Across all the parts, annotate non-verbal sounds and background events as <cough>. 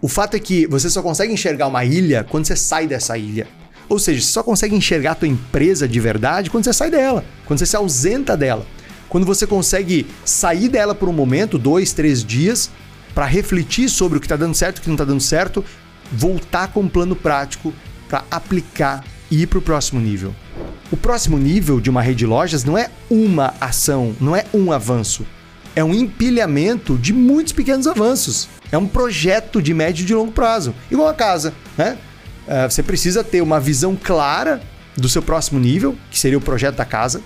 O fato é que você só consegue enxergar uma ilha quando você sai dessa ilha. Ou seja, você só consegue enxergar a tua empresa de verdade quando você sai dela, quando você se ausenta dela. Quando você consegue sair dela por um momento, dois, três dias, para refletir sobre o que está dando certo o que não está dando certo, voltar com um plano prático para aplicar e ir para o próximo nível. O próximo nível de uma rede de lojas não é uma ação, não é um avanço. É um empilhamento de muitos pequenos avanços. É um projeto de médio e de longo prazo. Igual a casa, né? Uh, você precisa ter uma visão clara do seu próximo nível, que seria o projeto da casa.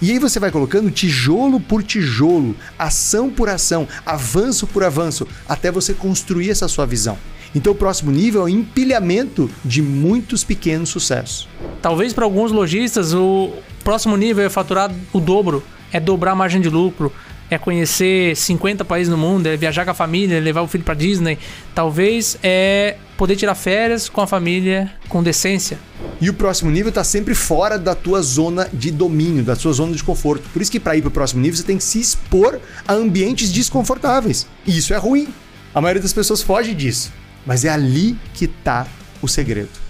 E aí você vai colocando tijolo por tijolo, ação por ação, avanço por avanço, até você construir essa sua visão. Então o próximo nível é o empilhamento de muitos pequenos sucessos. Talvez para alguns lojistas o próximo nível é faturar o dobro, é dobrar a margem de lucro, é conhecer 50 países no mundo, é viajar com a família, é levar o filho para Disney. Talvez é poder tirar férias com a família com decência. E o próximo nível está sempre fora da tua zona de domínio, da sua zona de conforto. Por isso que para ir para o próximo nível você tem que se expor a ambientes desconfortáveis. E isso é ruim. A maioria das pessoas foge disso. Mas é ali que está o segredo.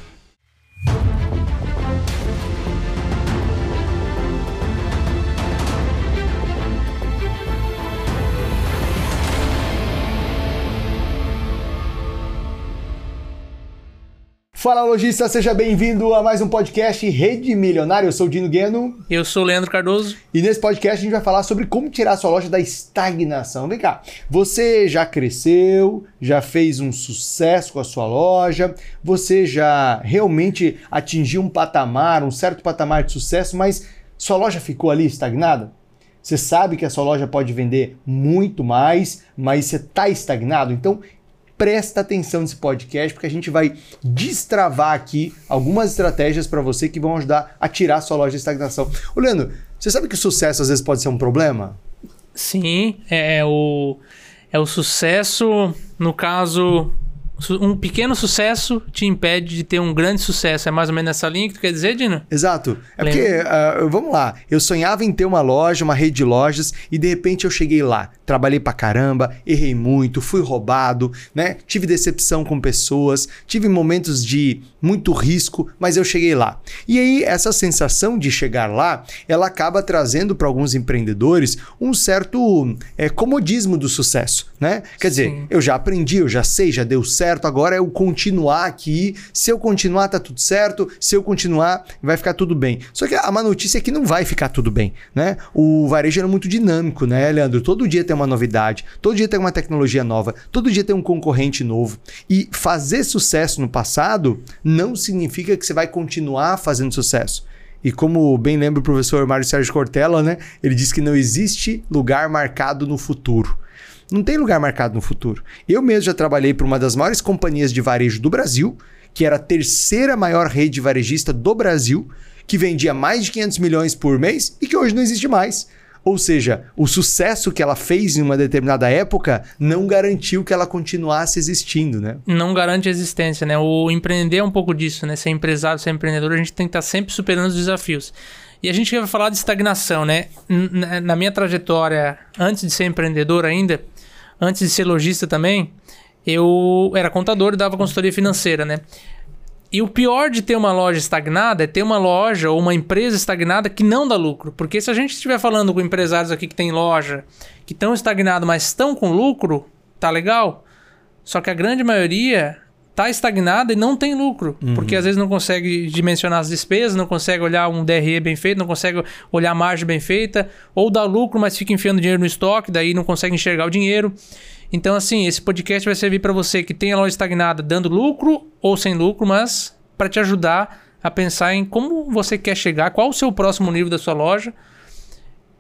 Fala lojista, seja bem-vindo a mais um podcast Rede Milionária. Eu sou o Dino Gueno. Eu sou o Leandro Cardoso. E nesse podcast a gente vai falar sobre como tirar sua loja da estagnação. Vem cá, você já cresceu, já fez um sucesso com a sua loja, você já realmente atingiu um patamar, um certo patamar de sucesso, mas sua loja ficou ali estagnada? Você sabe que a sua loja pode vender muito mais, mas você está estagnado? Então presta atenção nesse podcast, porque a gente vai destravar aqui algumas estratégias para você que vão ajudar a tirar a sua loja de estagnação. Ô, Leandro, você sabe que o sucesso às vezes pode ser um problema? Sim, é, é o, é o sucesso, no caso, um pequeno sucesso te impede de ter um grande sucesso. É mais ou menos nessa linha que tu quer dizer, Dino? Exato. É Lembra? porque, uh, vamos lá, eu sonhava em ter uma loja, uma rede de lojas, e de repente eu cheguei lá. Trabalhei pra caramba, errei muito, fui roubado, né? Tive decepção com pessoas, tive momentos de muito risco, mas eu cheguei lá. E aí, essa sensação de chegar lá, ela acaba trazendo para alguns empreendedores um certo é, comodismo do sucesso, né? Quer Sim. dizer, eu já aprendi, eu já sei, já deu certo certo, agora é o continuar aqui. Se eu continuar, tá tudo certo. Se eu continuar, vai ficar tudo bem. Só que a má notícia é que não vai ficar tudo bem, né? O varejo é muito dinâmico, né, Leandro? Todo dia tem uma novidade, todo dia tem uma tecnologia nova, todo dia tem um concorrente novo. E fazer sucesso no passado não significa que você vai continuar fazendo sucesso. E como bem lembra o professor Mário Sérgio Cortella, né? Ele diz que não existe lugar marcado no futuro. Não tem lugar marcado no futuro. Eu mesmo já trabalhei para uma das maiores companhias de varejo do Brasil, que era a terceira maior rede varejista do Brasil, que vendia mais de 500 milhões por mês e que hoje não existe mais. Ou seja, o sucesso que ela fez em uma determinada época não garantiu que ela continuasse existindo, né? Não garante a existência, né? O empreender é um pouco disso, né? Ser empresário, ser empreendedor, a gente tem que estar sempre superando os desafios. E a gente vai falar de estagnação, né? Na minha trajetória, antes de ser empreendedor ainda, antes de ser lojista também, eu era contador e dava consultoria financeira, né? E o pior de ter uma loja estagnada é ter uma loja ou uma empresa estagnada que não dá lucro. Porque se a gente estiver falando com empresários aqui que tem loja, que estão estagnados, mas estão com lucro, tá legal. Só que a grande maioria tá estagnada e não tem lucro. Uhum. Porque às vezes não consegue dimensionar as despesas, não consegue olhar um DRE bem feito, não consegue olhar a margem bem feita, ou dá lucro, mas fica enfiando dinheiro no estoque, daí não consegue enxergar o dinheiro. Então, assim, esse podcast vai servir para você que tem a loja estagnada dando lucro ou sem lucro, mas para te ajudar a pensar em como você quer chegar, qual o seu próximo nível da sua loja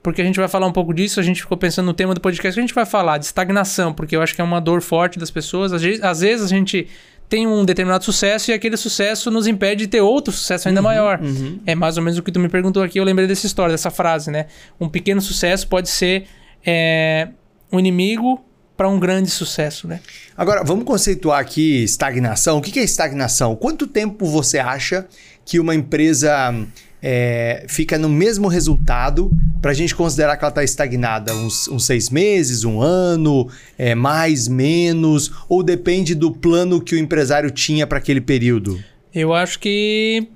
porque a gente vai falar um pouco disso. A gente ficou pensando no tema do podcast que a gente vai falar de estagnação, porque eu acho que é uma dor forte das pessoas. Às vezes, às vezes a gente tem um determinado sucesso e aquele sucesso nos impede de ter outro sucesso ainda uhum, maior. Uhum. É mais ou menos o que tu me perguntou aqui. Eu lembrei dessa história, dessa frase, né? Um pequeno sucesso pode ser é, um inimigo para um grande sucesso, né? Agora, vamos conceituar aqui estagnação. O que é estagnação? Quanto tempo você acha que uma empresa é, fica no mesmo resultado para a gente considerar que ela está estagnada? Uns, uns, seis meses, um ano, é, mais, menos? Ou depende do plano que o empresário tinha para aquele período? Eu acho que,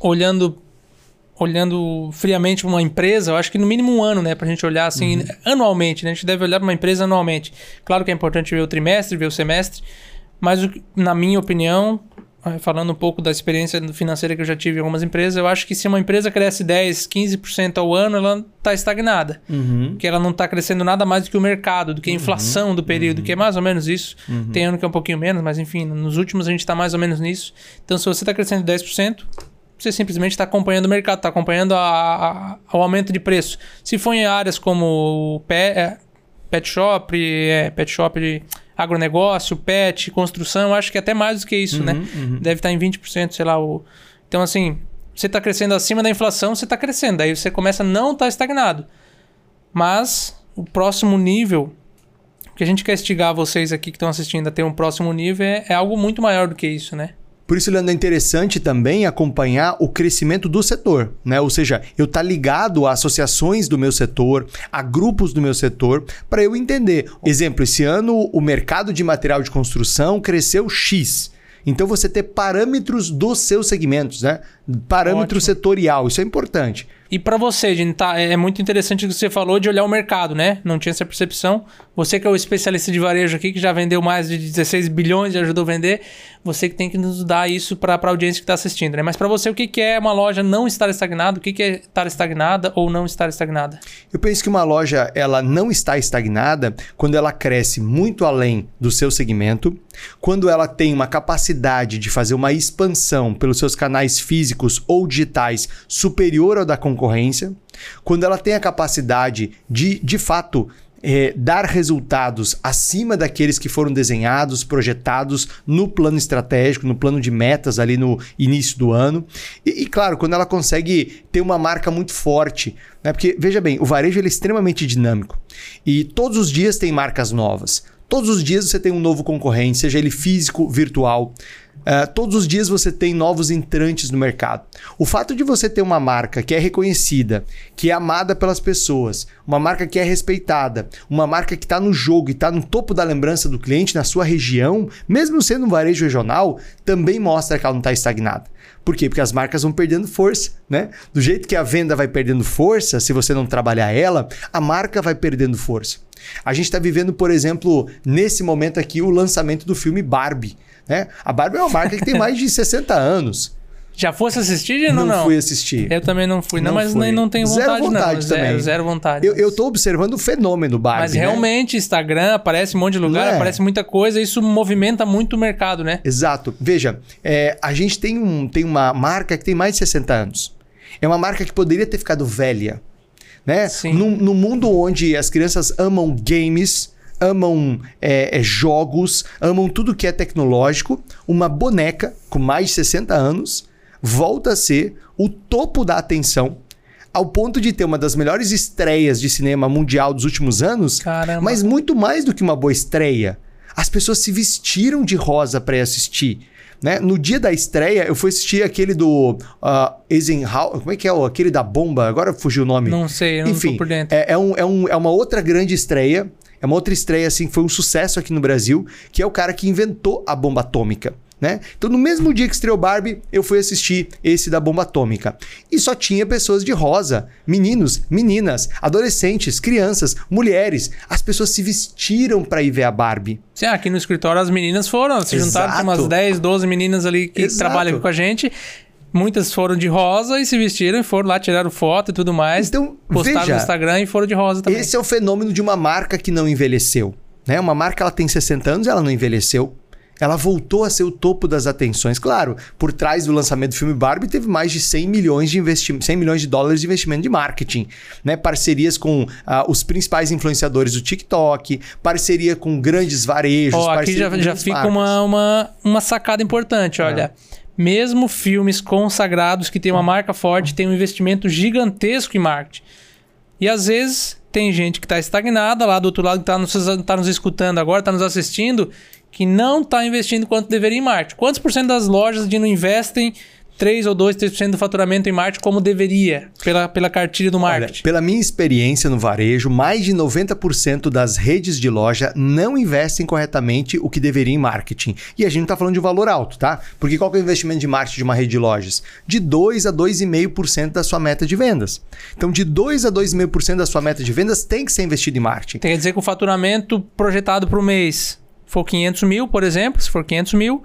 olhando olhando friamente uma empresa, eu acho que no mínimo um ano, né? Pra gente olhar assim, uhum. anualmente, né? A gente deve olhar para uma empresa anualmente. Claro que é importante ver o trimestre, ver o semestre, mas na minha opinião, falando um pouco da experiência financeira que eu já tive em algumas empresas, eu acho que se uma empresa cresce 10, 15% ao ano, ela está estagnada. Uhum. Porque ela não está crescendo nada mais do que o mercado, do que a uhum. inflação uhum. do período, uhum. que é mais ou menos isso. Uhum. Tem ano que é um pouquinho menos, mas enfim, nos últimos a gente está mais ou menos nisso. Então, se você está crescendo 10%, você simplesmente está acompanhando o mercado, está acompanhando a, a, o aumento de preço. Se for em áreas como pet, é, pet shop, é, pet shop de agronegócio, pet, construção, acho que até mais do que isso, uhum, né? Uhum. Deve estar em 20%, sei lá. O... Então, assim, você está crescendo acima da inflação, você está crescendo. Aí você começa a não estar tá estagnado. Mas o próximo nível, o que a gente quer estigar vocês aqui que estão assistindo a ter um próximo nível é, é algo muito maior do que isso, né? Por isso, Leandro, é interessante também acompanhar o crescimento do setor, né? Ou seja, eu estar tá ligado a associações do meu setor, a grupos do meu setor, para eu entender. Exemplo, esse ano o mercado de material de construção cresceu X. Então você ter parâmetros dos seus segmentos, né? Parâmetro Ótimo. setorial, isso é importante. E para você, gente, tá, é muito interessante o que você falou de olhar o mercado, né? Não tinha essa percepção. Você que é o especialista de varejo aqui, que já vendeu mais de 16 bilhões e ajudou a vender, você que tem que nos dar isso para a audiência que está assistindo, né? Mas para você, o que, que é uma loja não estar estagnada? O que, que é estar estagnada ou não estar estagnada? Eu penso que uma loja ela não está estagnada quando ela cresce muito além do seu segmento, quando ela tem uma capacidade de fazer uma expansão pelos seus canais físicos ou digitais superior ao da concorrência, quando ela tem a capacidade de, de fato, é, dar resultados acima daqueles que foram desenhados, projetados no plano estratégico, no plano de metas ali no início do ano. E, e claro, quando ela consegue ter uma marca muito forte. Né? Porque, veja bem, o varejo é extremamente dinâmico. E todos os dias tem marcas novas. Todos os dias você tem um novo concorrente, seja ele físico, virtual. Uh, todos os dias você tem novos entrantes no mercado. O fato de você ter uma marca que é reconhecida, que é amada pelas pessoas, uma marca que é respeitada, uma marca que está no jogo e está no topo da lembrança do cliente na sua região, mesmo sendo um varejo regional, também mostra que ela não está estagnada. Por quê? Porque as marcas vão perdendo força, né? Do jeito que a venda vai perdendo força, se você não trabalhar ela, a marca vai perdendo força. A gente está vivendo, por exemplo, nesse momento aqui, o lançamento do filme Barbie. Né? A Barbie é uma marca que tem mais de 60 anos. Já fosse assistir? Não, não, não fui assistir. Eu também não fui, não, não mas fui. nem não tenho vontade, zero vontade não. Também. Zero, zero vontade. Eu, eu tô observando o fenômeno Barbie. Mas né? realmente, né? Instagram aparece um monte de lugar, é. aparece muita coisa, isso movimenta muito o mercado, né? Exato. Veja, é, a gente tem, um, tem uma marca que tem mais de 60 anos. É uma marca que poderia ter ficado velha. Né? Sim. No, no mundo onde as crianças amam games, amam é, é, jogos, amam tudo que é tecnológico. Uma boneca com mais de 60 anos volta a ser o topo da atenção, ao ponto de ter uma das melhores estreias de cinema mundial dos últimos anos, Caramba. mas muito mais do que uma boa estreia. As pessoas se vestiram de rosa para assistir. Né? No dia da estreia, eu fui assistir aquele do uh, Eisenhower. Como é que é? Aquele da bomba? Agora fugiu o nome. Não sei, eu Enfim, não tô por dentro. É, é, um, é, um, é uma outra grande estreia. É uma outra estreia, assim, que foi um sucesso aqui no Brasil, que é o cara que inventou a bomba atômica. Né? Então, no mesmo dia que estreou Barbie, eu fui assistir esse da bomba atômica. E só tinha pessoas de rosa: meninos, meninas, adolescentes, crianças, mulheres. As pessoas se vestiram para ir ver a Barbie. Sim, aqui no escritório as meninas foram, se Exato. juntaram com umas 10, 12 meninas ali que Exato. trabalham com a gente. Muitas foram de rosa e se vestiram e foram lá, tiraram foto e tudo mais. Então, postaram veja, no Instagram e foram de rosa também. Esse é o fenômeno de uma marca que não envelheceu. Né? Uma marca ela tem 60 anos, ela não envelheceu. Ela voltou a ser o topo das atenções. Claro, por trás do lançamento do filme Barbie teve mais de 100 milhões de investimento, 100 milhões de dólares de investimento de marketing, né? Parcerias com uh, os principais influenciadores do TikTok, parceria com grandes varejos. Oh, aqui já, já fica uma, uma, uma sacada importante, olha. É mesmo filmes consagrados que têm uma marca forte, têm um investimento gigantesco em marketing. E às vezes tem gente que está estagnada lá do outro lado, que está nos, tá nos escutando agora, está nos assistindo, que não está investindo quanto deveria em marketing. Quantos por cento das lojas de não investem 3 ou 2, 3% do faturamento em marketing como deveria, pela, pela cartilha do marketing? Olha, pela minha experiência no varejo, mais de 90% das redes de loja não investem corretamente o que deveria em marketing. E a gente não está falando de um valor alto, tá? Porque qual é o investimento de marketing de uma rede de lojas? De 2 a 2,5% da sua meta de vendas. Então, de 2 a 2,5% da sua meta de vendas tem que ser investido em marketing. Quer dizer que o faturamento projetado para o mês for 500 mil, por exemplo, se for 500 mil,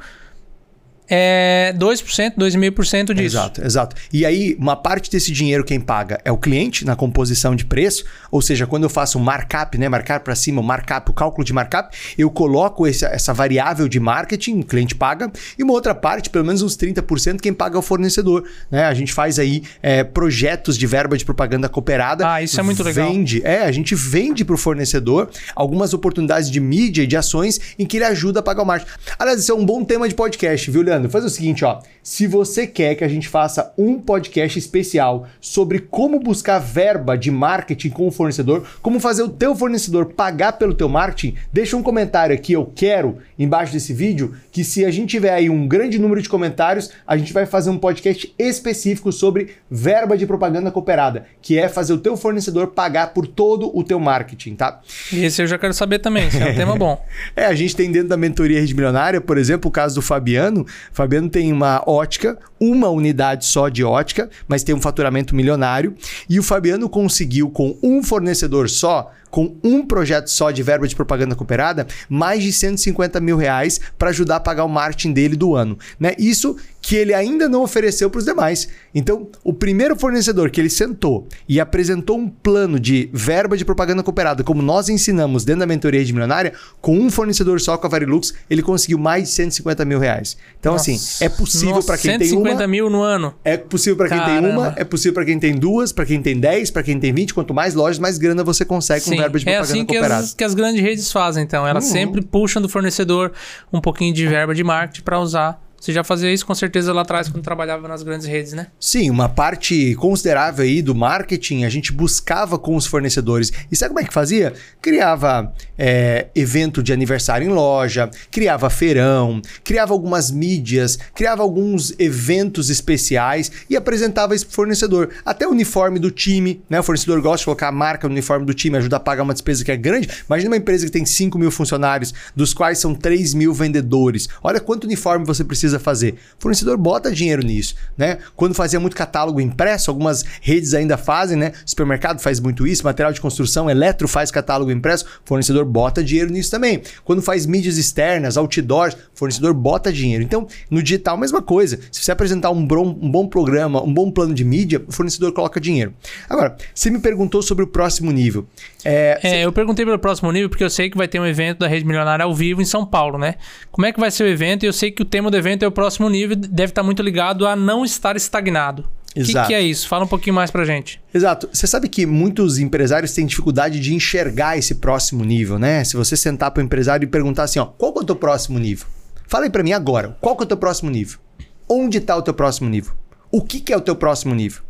é 2%, 2,5% disso. Exato, exato. E aí, uma parte desse dinheiro quem paga é o cliente na composição de preço, ou seja, quando eu faço um markup, né, marcar para cima, o markup, o cálculo de markup, eu coloco esse, essa variável de marketing, o cliente paga, e uma outra parte, pelo menos uns 30%, quem paga é o fornecedor. Né? A gente faz aí é, projetos de verba de propaganda cooperada. Ah, isso é muito legal. Vende, é, a gente vende para o fornecedor algumas oportunidades de mídia e de ações em que ele ajuda a pagar o marketing. Aliás, isso é um bom tema de podcast, viu, Leandro? Leandro, faz o seguinte, ó. Se você quer que a gente faça um podcast especial sobre como buscar verba de marketing com o fornecedor, como fazer o teu fornecedor pagar pelo teu marketing, deixa um comentário aqui, eu quero, embaixo desse vídeo, que se a gente tiver aí um grande número de comentários, a gente vai fazer um podcast específico sobre verba de propaganda cooperada, que é fazer o teu fornecedor pagar por todo o teu marketing, tá? E esse eu já quero saber também, esse é um tema bom. <laughs> É, a gente tem dentro da mentoria Rede Milionária, por exemplo, o caso do Fabiano. Fabiano tem uma ótica, uma unidade só de ótica, mas tem um faturamento milionário. E o Fabiano conseguiu, com um fornecedor só, com um projeto só de verba de propaganda cooperada, mais de 150 mil reais para ajudar a pagar o marketing dele do ano. Né? Isso que ele ainda não ofereceu para os demais. Então, o primeiro fornecedor que ele sentou e apresentou um plano de verba de propaganda cooperada, como nós ensinamos dentro da mentoria de milionária, com um fornecedor só com a Varilux, ele conseguiu mais de 150 mil reais. Então, Nossa. assim, é possível para quem tem uma. 150 mil no ano. É possível para quem tem uma, é possível para quem tem duas, para quem tem 10, para quem tem 20. Quanto mais lojas, mais grana você consegue Sim, com verba de propaganda é assim. Que as, que as grandes redes fazem, então. Elas uhum. sempre puxam do fornecedor um pouquinho de verba de marketing para usar você já fazia isso com certeza lá atrás, quando trabalhava nas grandes redes, né? Sim, uma parte considerável aí do marketing a gente buscava com os fornecedores. E sabe como é que fazia? Criava é, evento de aniversário em loja, criava feirão, criava algumas mídias, criava alguns eventos especiais e apresentava isso para o fornecedor. Até o uniforme do time, né? O fornecedor gosta de colocar a marca no uniforme do time, ajuda a pagar uma despesa que é grande. Imagina uma empresa que tem 5 mil funcionários, dos quais são 3 mil vendedores. Olha quanto uniforme você precisa precisa fazer. O fornecedor bota dinheiro nisso, né? Quando fazia muito catálogo impresso, algumas redes ainda fazem, né? Supermercado faz muito isso, material de construção, eletro faz catálogo impresso, fornecedor bota dinheiro nisso também. Quando faz mídias externas, outdoors, fornecedor bota dinheiro. Então, no digital, mesma coisa. Se você apresentar um bom, um bom programa, um bom plano de mídia, o fornecedor coloca dinheiro. Agora, você me perguntou sobre o próximo nível. É, é você... eu perguntei pelo próximo nível porque eu sei que vai ter um evento da Rede Milionária ao vivo em São Paulo, né? Como é que vai ser o evento? E eu sei que o tema do evento é o próximo nível, deve estar muito ligado a não estar estagnado. O que, que, é isso? Fala um pouquinho mais pra gente. Exato. Você sabe que muitos empresários têm dificuldade de enxergar esse próximo nível, né? Se você sentar para o empresário e perguntar assim, ó, qual é o teu próximo nível? Fala aí para mim agora, qual é o teu próximo nível? Onde está o teu próximo nível? O que, que é o teu próximo nível?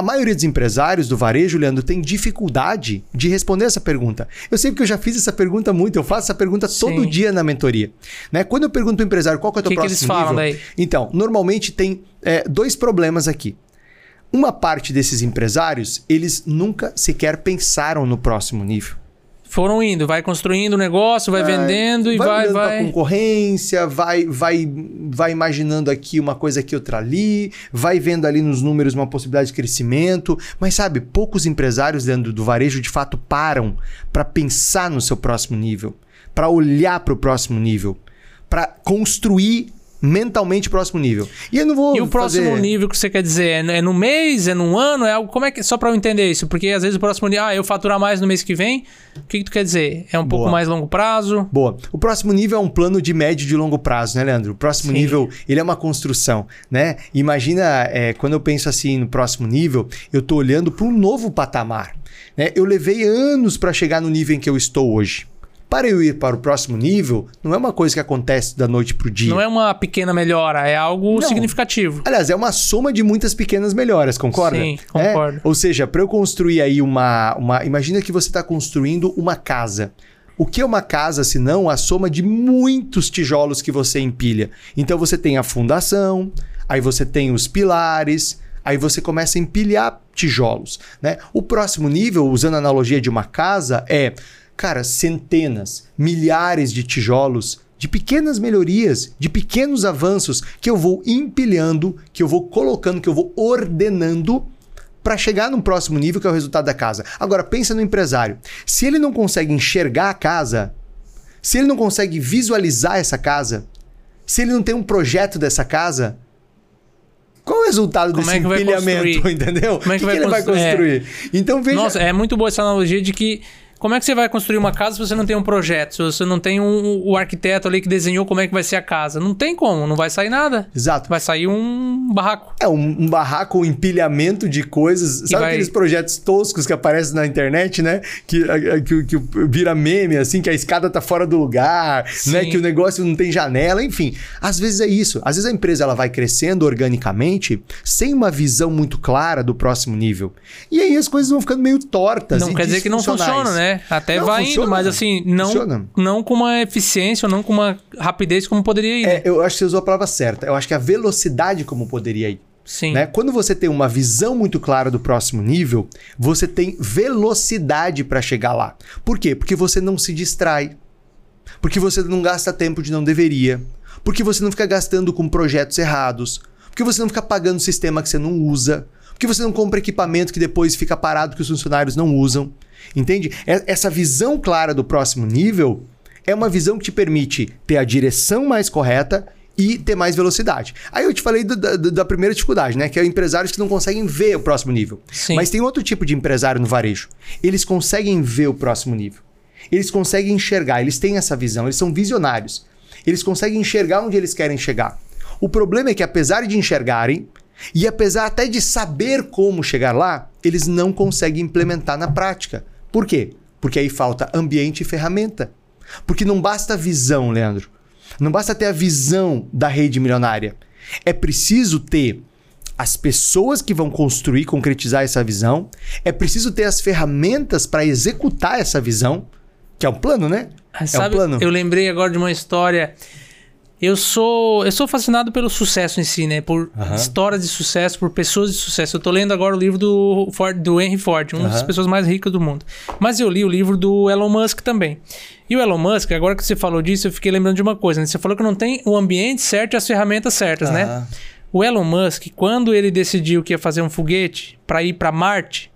A maioria dos empresários do varejo, Leandro, tem dificuldade de responder essa pergunta. Eu sei porque eu já fiz essa pergunta muito, eu faço essa pergunta Sim. todo dia na mentoria. Né? Quando eu pergunto ao empresário qual é o teu que próximo que eles falam nível, daí? então, normalmente tem é, dois problemas aqui. Uma parte desses empresários, eles nunca sequer pensaram no próximo nível foram indo, vai construindo o negócio, vai é, vendendo e vai vai, vai... concorrência, vai vai vai imaginando aqui uma coisa aqui outra ali, vai vendo ali nos números uma possibilidade de crescimento, mas sabe, poucos empresários dentro do varejo de fato param para pensar no seu próximo nível, para olhar para o próximo nível, para construir mentalmente próximo nível. E eu não vou. E o próximo fazer... nível que você quer dizer? É, é no mês? É no ano? É algo. Como é que. Só para eu entender isso, porque às vezes o próximo nível. Ah, eu faturar mais no mês que vem. O que, que tu quer dizer? É um Boa. pouco mais longo prazo? Boa. O próximo nível é um plano de médio e de longo prazo, né, Leandro? O próximo Sim. nível, ele é uma construção, né? Imagina, é, quando eu penso assim no próximo nível, eu tô olhando para um novo patamar. Né? Eu levei anos para chegar no nível em que eu estou hoje. Para eu ir para o próximo nível, não é uma coisa que acontece da noite para o dia. Não é uma pequena melhora, é algo não. significativo. Aliás, é uma soma de muitas pequenas melhoras, concorda? Sim, concordo. É? Ou seja, para eu construir aí uma, uma. Imagina que você está construindo uma casa. O que é uma casa se não a soma de muitos tijolos que você empilha? Então você tem a fundação, aí você tem os pilares, aí você começa a empilhar tijolos, né? O próximo nível, usando a analogia de uma casa, é, cara, centenas, milhares de tijolos de pequenas melhorias, de pequenos avanços que eu vou empilhando, que eu vou colocando, que eu vou ordenando para chegar no próximo nível que é o resultado da casa. Agora pensa no empresário. Se ele não consegue enxergar a casa, se ele não consegue visualizar essa casa, se ele não tem um projeto dessa casa, qual é o resultado Como desse é que vai empilhamento, construir? <laughs> entendeu? Como é que o vai ele vai constru- é. construir? Então veja, Nossa, é muito boa essa analogia de que como é que você vai construir uma casa se você não tem um projeto, se você não tem um, o arquiteto ali que desenhou como é que vai ser a casa? Não tem como, não vai sair nada. exato. Vai sair um barraco. É um, um barraco, um empilhamento de coisas. Sabe vai- aqueles projetos toscos que aparecem na internet, né? Que, que, que vira meme, assim, que a escada tá fora do lugar, né? Sim. Que o negócio não tem janela, enfim. Às vezes é isso. Às vezes a empresa ela vai crescendo organicamente sem uma visão muito clara do próximo nível. E aí as coisas vão ficando meio tortas. Não quer dizer que não funciona, né? Até Não, vai funciona. indo, mas assim, não, Funciona. não com uma eficiência, ou não com uma rapidez como poderia ir. né? É, eu acho que você usou a palavra certa. Eu acho que a velocidade como poderia ir. Sim. Né? Quando você tem uma visão muito clara do próximo nível, você tem velocidade para chegar lá. Por quê? Porque você não se distrai. Porque você não gasta tempo de não deveria. Porque você não fica gastando com projetos errados. Porque você não fica pagando sistema que você não usa. Porque você não compra equipamento que depois fica parado que os funcionários não usam. Entende? Essa visão clara do próximo nível é uma visão que te permite ter a direção mais correta e ter mais velocidade. Aí eu te falei do- da, da primeira dificuldade, né? Que é empresários que não conseguem ver o próximo nível. Sim. Mas tem outro tipo de empresário no varejo. Eles conseguem ver o próximo nível. Eles conseguem enxergar, eles têm essa visão, eles são visionários. Eles conseguem enxergar onde eles querem chegar. O problema é que, apesar de enxergarem, e apesar até de saber como chegar lá, eles não conseguem implementar na prática. Por quê? Porque aí falta ambiente e ferramenta. Porque não basta a visão, Leandro. Não basta ter a visão da rede milionária. É preciso ter as pessoas que vão construir, concretizar essa visão. É preciso ter as ferramentas para executar essa visão, que é um plano, né? Ah, é um Sabe, plano. eu lembrei agora de uma história. Eu sou, eu sou fascinado pelo sucesso em si, né? Por Aham. histórias de sucesso, por pessoas de sucesso. Eu tô lendo agora o livro do, Ford, do Henry Ford, uma das Aham. pessoas mais ricas do mundo. Mas eu li o livro do Elon Musk também. E o Elon Musk, agora que você falou disso, eu fiquei lembrando de uma coisa, né? Você falou que não tem o ambiente certo e as ferramentas certas, né? Aham. O Elon Musk, quando ele decidiu que ia fazer um foguete para ir para Marte,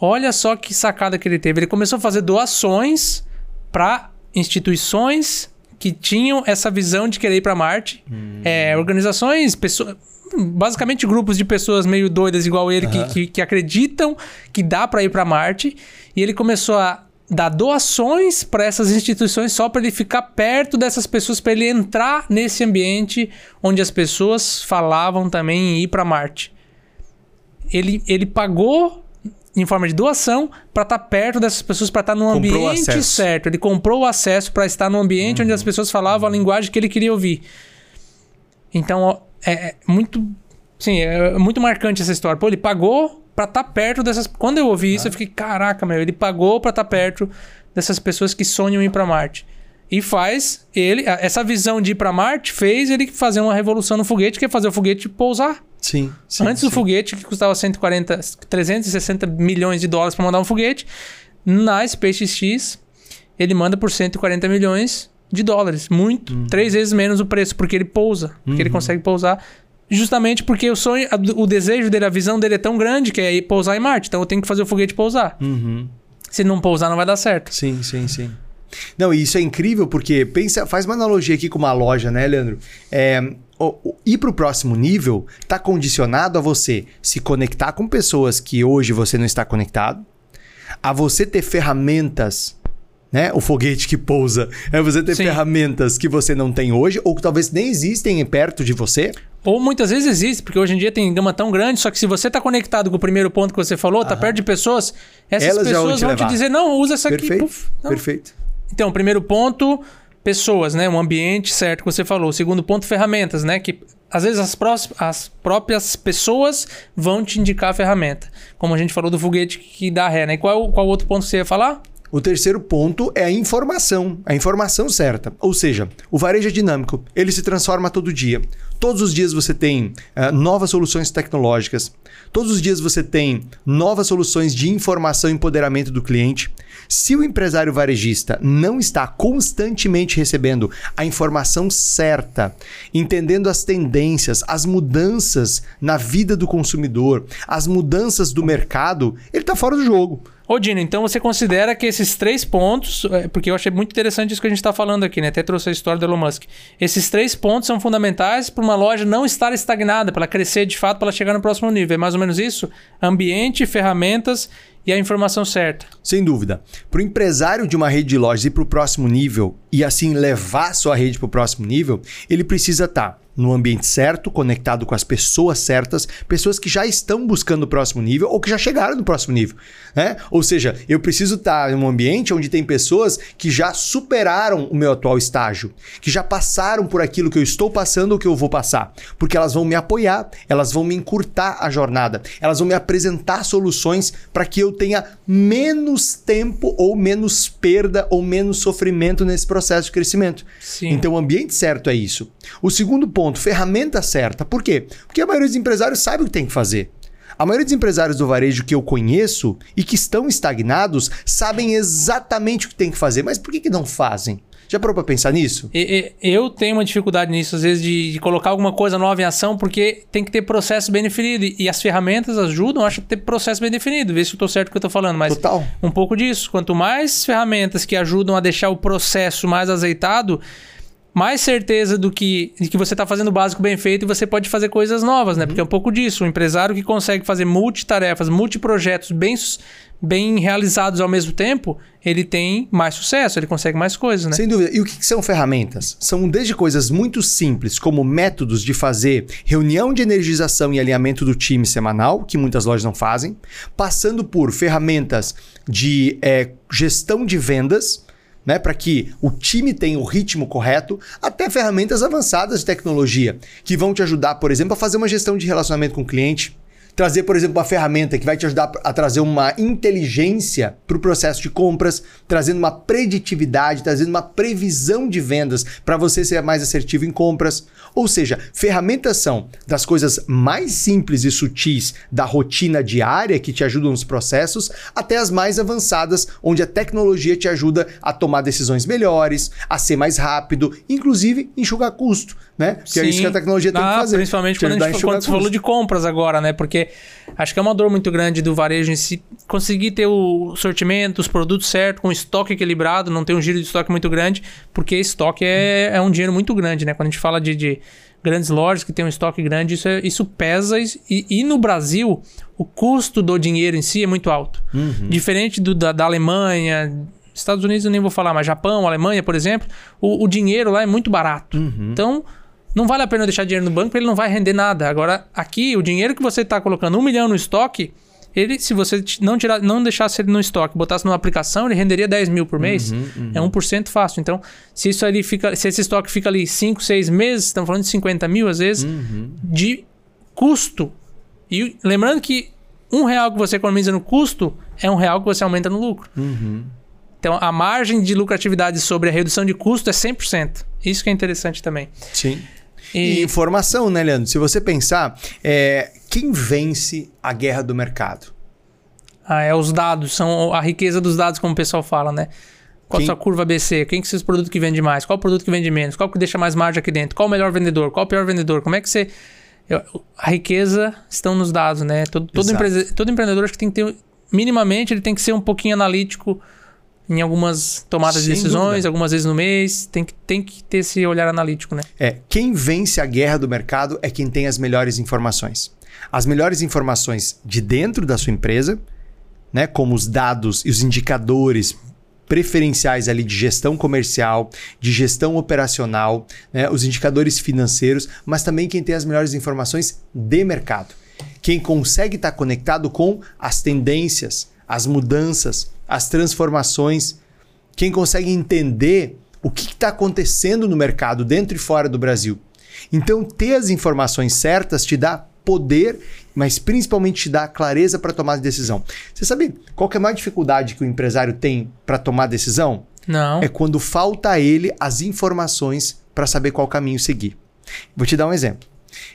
olha só que sacada que ele teve. Ele começou a fazer doações para instituições que tinham essa visão de querer ir para Marte. É, organizações, pessoas, basicamente grupos de pessoas meio doidas igual ele que, que, que acreditam que dá para ir para Marte. E ele começou a dar doações para essas instituições só para ele ficar perto dessas pessoas, para ele entrar nesse ambiente onde as pessoas falavam também em ir para Marte. Ele, ele pagou em forma de doação para estar perto dessas pessoas, para estar no Comprou ambiente certo. Ele comprou o acesso para estar no ambiente onde as pessoas falavam a linguagem que ele queria ouvir. Então, é, é muito. Sim, é muito marcante essa história. Pô, ele pagou pra estar perto dessas. Quando eu ouvi isso, eu fiquei, caraca, meu, ele pagou pra estar perto dessas pessoas que sonham em ir pra Marte. E faz ele. Essa visão de ir pra Marte fez ele fazer uma revolução no foguete, que é fazer o foguete pousar. Sim, sim. Antes do sim. foguete, que custava 140, 360 milhões de dólares pra mandar um foguete, na SpaceX ele manda por 140 milhões de dólares. Muito. Uhum. Três vezes menos o preço, porque ele pousa. Porque ele consegue pousar. Justamente porque o sonho, o desejo dele, a visão dele é tão grande que é pousar em Marte. Então eu tenho que fazer o foguete pousar. Uhum. Se não pousar, não vai dar certo. Sim, sim, sim. Não, e isso é incrível porque pensa, faz uma analogia aqui com uma loja, né, Leandro? É, ir para o próximo nível está condicionado a você se conectar com pessoas que hoje você não está conectado, a você ter ferramentas, né? O foguete que pousa, é você ter Sim. ferramentas que você não tem hoje ou que talvez nem existem perto de você. Ou muitas vezes existe, porque hoje em dia tem gama tão grande, só que se você tá conectado com o primeiro ponto que você falou, tá perto de pessoas, essas Elas já vão pessoas te vão te dizer, não, usa essa aqui. Perfeito, puf. Não. perfeito. Então, primeiro ponto, pessoas, né? Um ambiente certo que você falou. Segundo ponto, ferramentas, né? Que às vezes as, prós- as próprias pessoas vão te indicar a ferramenta. Como a gente falou do foguete que dá ré, né? E qual, qual outro ponto que você ia falar? O terceiro ponto é a informação, a informação certa. Ou seja, o varejo é dinâmico, ele se transforma todo dia. Todos os dias você tem uh, novas soluções tecnológicas. Todos os dias você tem novas soluções de informação e empoderamento do cliente. Se o empresário varejista não está constantemente recebendo a informação certa, entendendo as tendências, as mudanças na vida do consumidor, as mudanças do mercado, ele está fora do jogo. Ô, Dino, então você considera que esses três pontos, é, porque eu achei muito interessante isso que a gente está falando aqui, né? Até trouxe a história do Elon Musk. Esses três pontos são fundamentais para uma loja não estar estagnada, para ela crescer de fato, para ela chegar no próximo nível. É mais ou menos isso? Ambiente, ferramentas e a informação certa. Sem dúvida. Para o empresário de uma rede de lojas ir para o próximo nível e assim levar sua rede para o próximo nível, ele precisa estar tá no ambiente certo, conectado com as pessoas certas, pessoas que já estão buscando o próximo nível ou que já chegaram no próximo nível. Né? Ou seja, eu preciso estar em um ambiente onde tem pessoas que já superaram o meu atual estágio, que já passaram por aquilo que eu estou passando ou que eu vou passar, porque elas vão me apoiar, elas vão me encurtar a jornada, elas vão me apresentar soluções para que eu tenha menos tempo ou menos perda ou menos sofrimento nesse processo de crescimento. Sim. Então, o ambiente certo é isso. O segundo ponto ferramenta certa. Por quê? Porque a maioria dos empresários sabe o que tem que fazer. A maioria dos empresários do varejo que eu conheço e que estão estagnados sabem exatamente o que tem que fazer, mas por que, que não fazem? Já parou para pensar nisso? Eu tenho uma dificuldade nisso, às vezes, de, de, colocar alguma coisa nova em ação, porque tem que ter processo bem definido. E as ferramentas ajudam, acho, a ter processo bem definido. Ver se eu estou certo com o que eu estou falando. Mas Total. um pouco disso. Quanto mais ferramentas que ajudam a deixar o processo mais azeitado, mais certeza do que, de que você está fazendo o básico bem feito e você pode fazer coisas novas, né? Uhum. Porque é um pouco disso. Um empresário que consegue fazer multitarefas, multiprojetos bem, bem realizados ao mesmo tempo, ele tem mais sucesso, ele consegue mais coisas, né? Sem dúvida. E o que são ferramentas? São desde coisas muito simples, como métodos de fazer reunião de energização e alinhamento do time semanal, que muitas lojas não fazem, passando por ferramentas de é, gestão de vendas né, para que o time tenha o ritmo correto, até ferramentas avançadas de tecnologia, que vão te ajudar, por exemplo, a fazer uma gestão de relacionamento com o cliente, trazer, por exemplo, uma ferramenta que vai te ajudar a trazer uma inteligência para o processo de compras, trazendo uma preditividade, trazendo uma previsão de vendas para você ser mais assertivo em compras. Ou seja, ferramentas são das coisas mais simples e sutis da rotina diária que te ajudam nos processos, até as mais avançadas, onde a tecnologia te ajuda a tomar decisões melhores, a ser mais rápido, inclusive enxugar custo, né? Que Sim. é isso que a tecnologia tem ah, que fazer. Principalmente quando a gente, quando você falou de compras agora, né? Porque acho que é uma dor muito grande do varejo em si conseguir ter o sortimento, os produtos certos, com estoque equilibrado, não ter um giro de estoque muito grande, porque estoque é, é um dinheiro muito grande, né? Quando a gente fala de, de grandes lojas que tem um estoque grande, isso, é, isso pesa. E, e, no Brasil, o custo do dinheiro em si é muito alto. Uhum. Diferente do, da, da Alemanha, Estados Unidos eu nem vou falar, mas Japão, Alemanha, por exemplo, o, o dinheiro lá é muito barato. Uhum. Então, não vale a pena deixar dinheiro no banco porque ele não vai render nada. Agora, aqui, o dinheiro que você está colocando um milhão no estoque, ele, se você não, tirar, não deixasse ele no estoque, botasse numa aplicação, ele renderia 10 mil por mês. Uhum, uhum. É 1% fácil. Então, se isso ali fica. Se esse estoque fica ali 5, 6 meses, estamos falando de 50 mil, às vezes, uhum. de custo. E lembrando que um real que você economiza no custo é um real que você aumenta no lucro. Uhum. Então, a margem de lucratividade sobre a redução de custo é 100%. Isso que é interessante também. Sim. E... e informação, né, Leandro? Se você pensar, é, quem vence a guerra do mercado? Ah, é os dados, são a riqueza dos dados, como o pessoal fala, né? Qual Quem... a sua curva ABC? Quem que os produtos que vende mais? Qual o produto que vende menos? Qual que deixa mais margem aqui dentro? Qual o melhor vendedor? Qual o pior vendedor? Como é que você... A riqueza estão nos dados, né? Todo, todo, empre... todo empreendedor acho que tem que ter... Minimamente, ele tem que ser um pouquinho analítico em algumas tomadas Sem de decisões, dúvida. algumas vezes no mês. Tem que, tem que ter esse olhar analítico, né? É, quem vence a guerra do mercado é quem tem as melhores informações. As melhores informações de dentro da sua empresa, né, como os dados e os indicadores preferenciais ali de gestão comercial, de gestão operacional, né, os indicadores financeiros, mas também quem tem as melhores informações de mercado. Quem consegue estar conectado com as tendências, as mudanças, as transformações, quem consegue entender o que está acontecendo no mercado dentro e fora do Brasil. Então, ter as informações certas te dá poder, mas principalmente te dá clareza para tomar decisão. Você sabe qual é a maior dificuldade que o empresário tem para tomar decisão? Não. É quando falta a ele as informações para saber qual caminho seguir. Vou te dar um exemplo.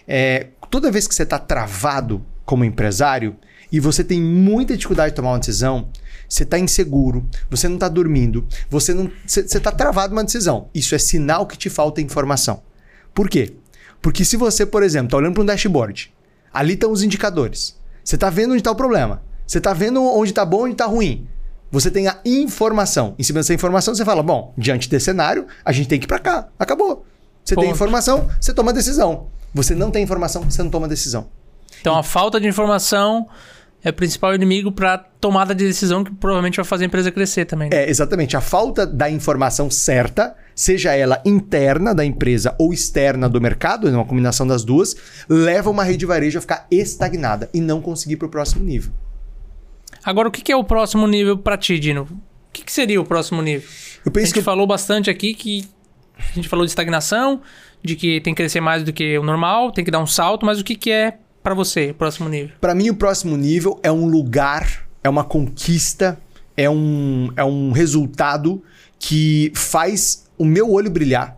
É, toda vez que você está travado como empresário e você tem muita dificuldade de tomar uma decisão, você está inseguro, você não está dormindo, você não, você está travado numa decisão. Isso é sinal que te falta informação. Por quê? Porque se você, por exemplo, está olhando para um dashboard, ali estão os indicadores. Você está vendo onde está o problema. Você está vendo onde está bom e onde está ruim. Você tem a informação. Em cima dessa informação, você fala: bom, diante desse cenário, a gente tem que ir para cá. Acabou. Você Ponto. tem informação, você toma decisão. Você não tem informação, você não toma decisão. Então, a falta de informação é o principal inimigo para tomada de decisão que provavelmente vai fazer a empresa crescer também. Né? É, exatamente. A falta da informação certa, seja ela interna da empresa ou externa do mercado, uma combinação das duas, leva uma rede de varejo a ficar estagnada e não conseguir para o próximo nível. Agora, o que é o próximo nível para ti, Dino? O que seria o próximo nível? Eu penso a gente que... falou bastante aqui que a gente falou de estagnação, de que tem que crescer mais do que o normal, tem que dar um salto, mas o que, que é para você o próximo nível? Para mim, o próximo nível é um lugar, é uma conquista, é um, é um resultado que faz o meu olho brilhar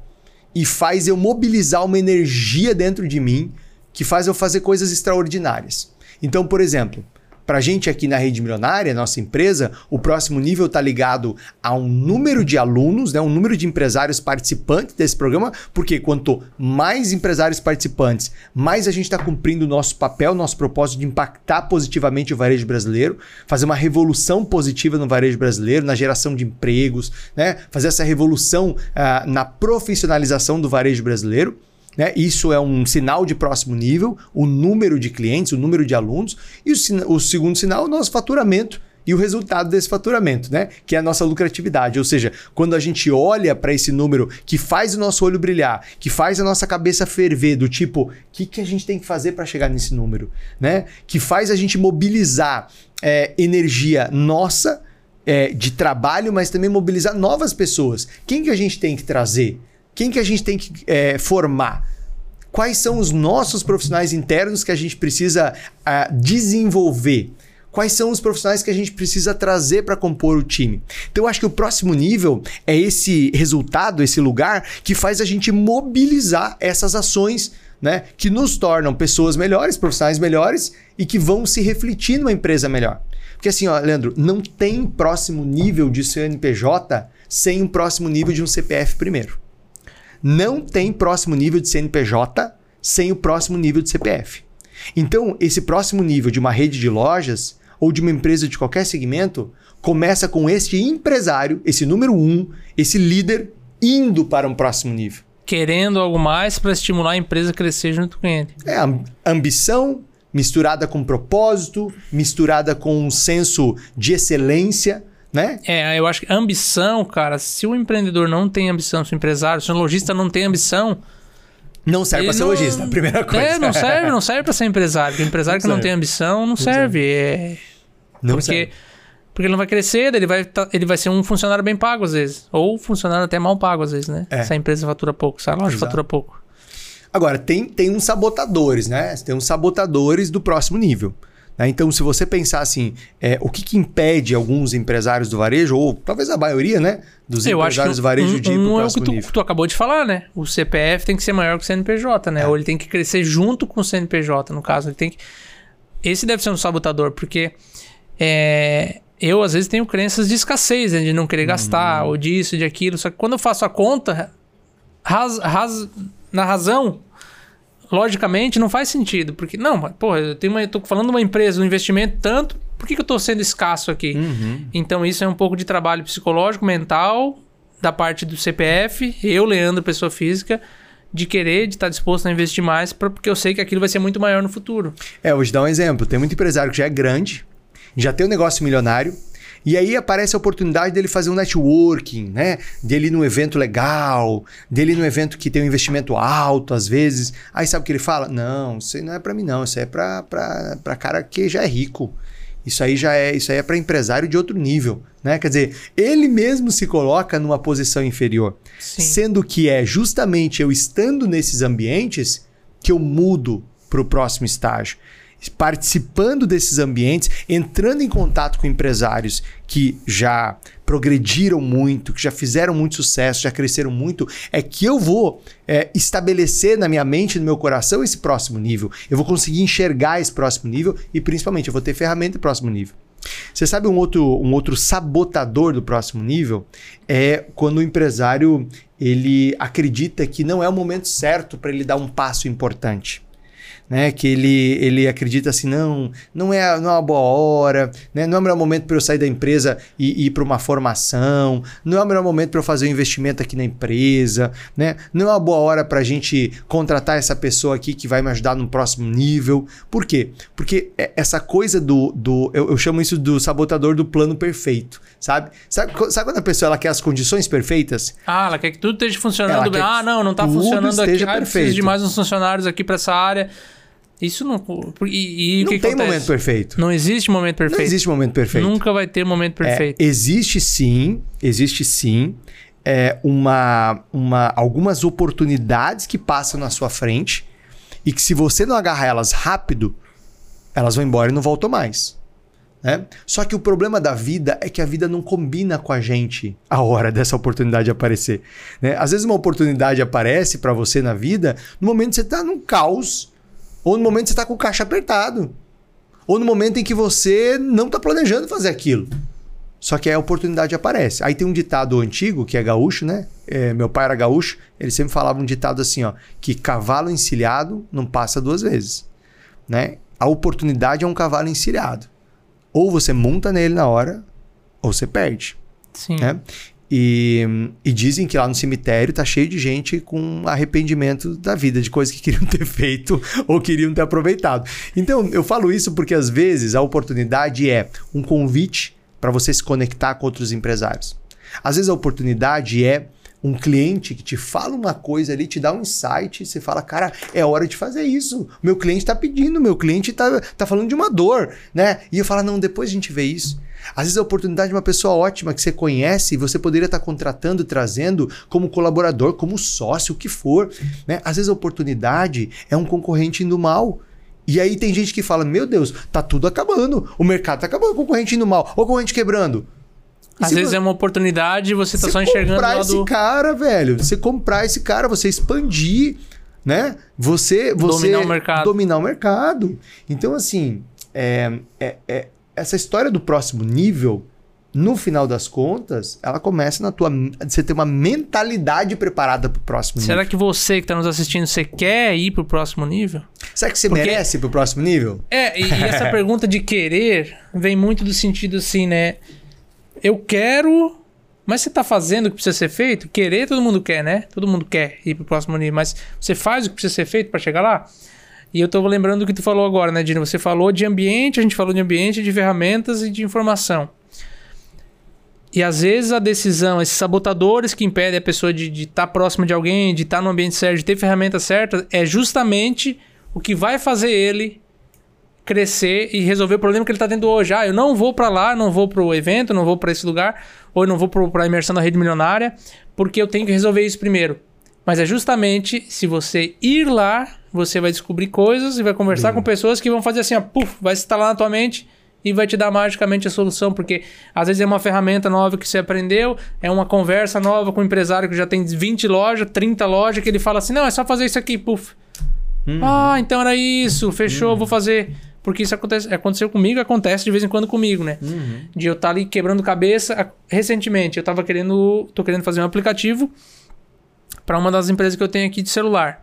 e faz eu mobilizar uma energia dentro de mim que faz eu fazer coisas extraordinárias. Então, por exemplo, para a gente aqui na Rede Milionária, nossa empresa, o próximo nível está ligado a um número de alunos, né, um número de empresários participantes desse programa, porque quanto mais empresários participantes, mais a gente está cumprindo o nosso papel, nosso propósito de impactar positivamente o varejo brasileiro, fazer uma revolução positiva no varejo brasileiro, na geração de empregos, né, fazer essa revolução uh, na profissionalização do varejo brasileiro. Né? Isso é um sinal de próximo nível, o número de clientes, o número de alunos. E o, o segundo sinal é o nosso faturamento e o resultado desse faturamento, né? Que é a nossa lucratividade. Ou seja, quando a gente olha para esse número que faz o nosso olho brilhar, que faz a nossa cabeça ferver, do tipo, o que, que a gente tem que fazer para chegar nesse número, né? Que faz a gente mobilizar é, energia nossa é, de trabalho, mas também mobilizar novas pessoas. Quem que a gente tem que trazer? Quem que a gente tem que é, formar? Quais são os nossos profissionais internos que a gente precisa uh, desenvolver? Quais são os profissionais que a gente precisa trazer para compor o time? Então, eu acho que o próximo nível é esse resultado, esse lugar que faz a gente mobilizar essas ações né, que nos tornam pessoas melhores, profissionais melhores e que vão se refletir numa empresa melhor. Porque assim, ó, Leandro, não tem próximo nível de CNPJ sem um próximo nível de um CPF primeiro não tem próximo nível de CNPJ sem o próximo nível de CPF. Então, esse próximo nível de uma rede de lojas ou de uma empresa de qualquer segmento começa com este empresário, esse número um, esse líder, indo para um próximo nível. Querendo algo mais para estimular a empresa a crescer junto com ele. É, ambição misturada com propósito, misturada com um senso de excelência né? É, eu acho que ambição, cara, se o empreendedor não tem ambição, se o empresário, se o lojista não tem ambição. Não serve para ser não... lojista, primeira é, coisa. É, não serve, não serve para ser empresário. Porque empresário não que serve. não tem ambição não, não serve. serve. É... Não porque, serve. Porque ele não vai crescer, ele vai, tá, ele vai ser um funcionário bem pago às vezes. Ou funcionário até mal pago às vezes, né? É. Se a empresa fatura pouco, se a loja Exato. fatura pouco. Agora, tem, tem uns sabotadores, né? Tem uns sabotadores do próximo nível. Né? Então, se você pensar assim, é, o que, que, impede alguns empresários do varejo, ou talvez a maioria, né? Dos Eu empresários do varejo um, de ir um é o que tu, tu, acabou de falar, né? O CPF tem que ser maior que o CNPJ, né? É. Ou ele tem que crescer junto com o CNPJ, no caso. Ele tem que... Esse deve ser um sabotador, porque é, eu, às vezes, tenho crenças de escassez, né? de não querer gastar, uhum. ou disso, de aquilo. Só que quando eu faço a conta, raz, raz, na razão, logicamente não faz sentido. Porque, não, pô, eu tenho uma, eu tô falando de uma empresa, um investimento tanto, por que, que eu estou sendo escasso aqui? Uhum. Então, isso é um pouco de trabalho psicológico, mental, da parte do CPF, eu, Leandro, pessoa física, de querer, de estar disposto a investir mais, porque eu sei que aquilo vai ser muito maior no futuro. É, eu vou te dar um exemplo. Tem muito empresário que já é grande, já tem um negócio milionário, e aí aparece a oportunidade dele fazer um networking, né? Dele ir num evento legal, dele num evento que tem um investimento alto às vezes. Aí sabe o que ele fala? Não, isso aí não é para mim não, isso aí é para cara que já é rico. Isso aí já é, isso aí é para empresário de outro nível, né? Quer dizer, ele mesmo se coloca numa posição inferior, Sim. sendo que é justamente eu estando nesses ambientes que eu mudo para o próximo estágio. Participando desses ambientes, entrando em contato com empresários que já progrediram muito, que já fizeram muito sucesso, já cresceram muito, é que eu vou é, estabelecer na minha mente, no meu coração, esse próximo nível. Eu vou conseguir enxergar esse próximo nível e, principalmente, eu vou ter ferramenta do próximo nível. Você sabe um outro, um outro sabotador do próximo nível? É quando o empresário ele acredita que não é o momento certo para ele dar um passo importante né? Que ele, ele acredita assim, não, não é, não é uma boa hora, né? Não é o melhor momento para eu sair da empresa e, e ir para uma formação, não é o melhor momento para eu fazer um investimento aqui na empresa, né? Não é uma boa hora para a gente contratar essa pessoa aqui que vai me ajudar no próximo nível. Por quê? Porque é, essa coisa do, do eu, eu chamo isso do sabotador do plano perfeito, sabe? Sabe, sabe quando a pessoa ela quer as condições perfeitas? Ah, ela quer que tudo esteja funcionando bem. Ah, não, não está funcionando aqui. Ah, preciso de mais uns funcionários aqui para essa área. Isso não. E, e não que tem acontece? momento perfeito. Não existe momento perfeito. Não existe momento perfeito. Nunca vai ter momento perfeito. É, existe sim, existe sim. É, uma, uma, algumas oportunidades que passam na sua frente e que se você não agarrar elas rápido, elas vão embora e não voltam mais. Né? Só que o problema da vida é que a vida não combina com a gente a hora dessa oportunidade aparecer. Né? Às vezes uma oportunidade aparece para você na vida no momento que você está num caos ou no momento que você está com o caixa apertado. Ou no momento em que você não está planejando fazer aquilo. Só que a oportunidade aparece. Aí tem um ditado antigo, que é gaúcho, né? É, meu pai era gaúcho, ele sempre falava um ditado assim, ó, que cavalo encilhado não passa duas vezes, né? A oportunidade é um cavalo encilhado. Ou você monta nele na hora, ou você perde. Sim. Né? E, e, dizem que lá no cemitério tá cheio de gente com arrependimento da vida, de coisas que queriam <laughs> ter feito ou queriam ter aproveitado. Então, eu falo isso porque às vezes a oportunidade é um convite para você se conectar com outros empresários. Às vezes a oportunidade é um cliente que te fala uma coisa ali, te dá um insight, você fala, cara, é hora de fazer isso. Meu cliente está pedindo, meu cliente está tá falando de uma dor, né? E eu falo, não, depois a gente vê isso. Às vezes a oportunidade de uma pessoa ótima que você conhece e você poderia estar contratando, trazendo como colaborador, como sócio, o que for. Né? Às vezes a oportunidade é um concorrente indo mal. E aí tem gente que fala: Meu Deus, tá tudo acabando. O mercado tá acabando, o concorrente indo mal, o concorrente quebrando. Às vezes você... é uma oportunidade e você tá você só enxergando comprar esse do... cara, velho. Você comprar esse cara, você expandir, né? Você, você dominar o mercado. Dominar o mercado. Então, assim, é, é, é essa história do próximo nível, no final das contas, ela começa na tua. Você ter uma mentalidade preparada para o próximo Será nível. Será que você que está nos assistindo, você quer ir para o próximo nível? Será que você Porque... merece ir para o próximo nível? É, e, e <laughs> essa pergunta de querer vem muito do sentido assim, né? Eu quero, mas você está fazendo o que precisa ser feito? Querer, todo mundo quer, né? Todo mundo quer ir para o próximo nível, mas você faz o que precisa ser feito para chegar lá? E eu estou lembrando do que tu falou agora, né, Dino? Você falou de ambiente, a gente falou de ambiente, de ferramentas e de informação. E às vezes a decisão, esses sabotadores que impedem a pessoa de estar tá próxima de alguém, de estar tá no ambiente certo, de ter ferramenta certa, é justamente o que vai fazer ele crescer e resolver o problema que ele está tendo hoje. Ah, eu não vou para lá, não vou para o evento, não vou para esse lugar, ou eu não vou para a imersão da rede milionária, porque eu tenho que resolver isso primeiro. Mas é justamente se você ir lá, você vai descobrir coisas e vai conversar com pessoas que vão fazer assim, ó, puf, vai se instalar na tua mente e vai te dar magicamente a solução, porque às vezes é uma ferramenta nova que você aprendeu, é uma conversa nova com um empresário que já tem 20 lojas, 30 lojas, que ele fala assim: "Não, é só fazer isso aqui, puf". Uhum. Ah, então era isso, fechou, uhum. vou fazer. Porque isso acontece, aconteceu comigo, acontece de vez em quando comigo, né? Uhum. De eu estar tá ali quebrando cabeça. Recentemente, eu estava querendo, tô querendo fazer um aplicativo para uma das empresas que eu tenho aqui de celular.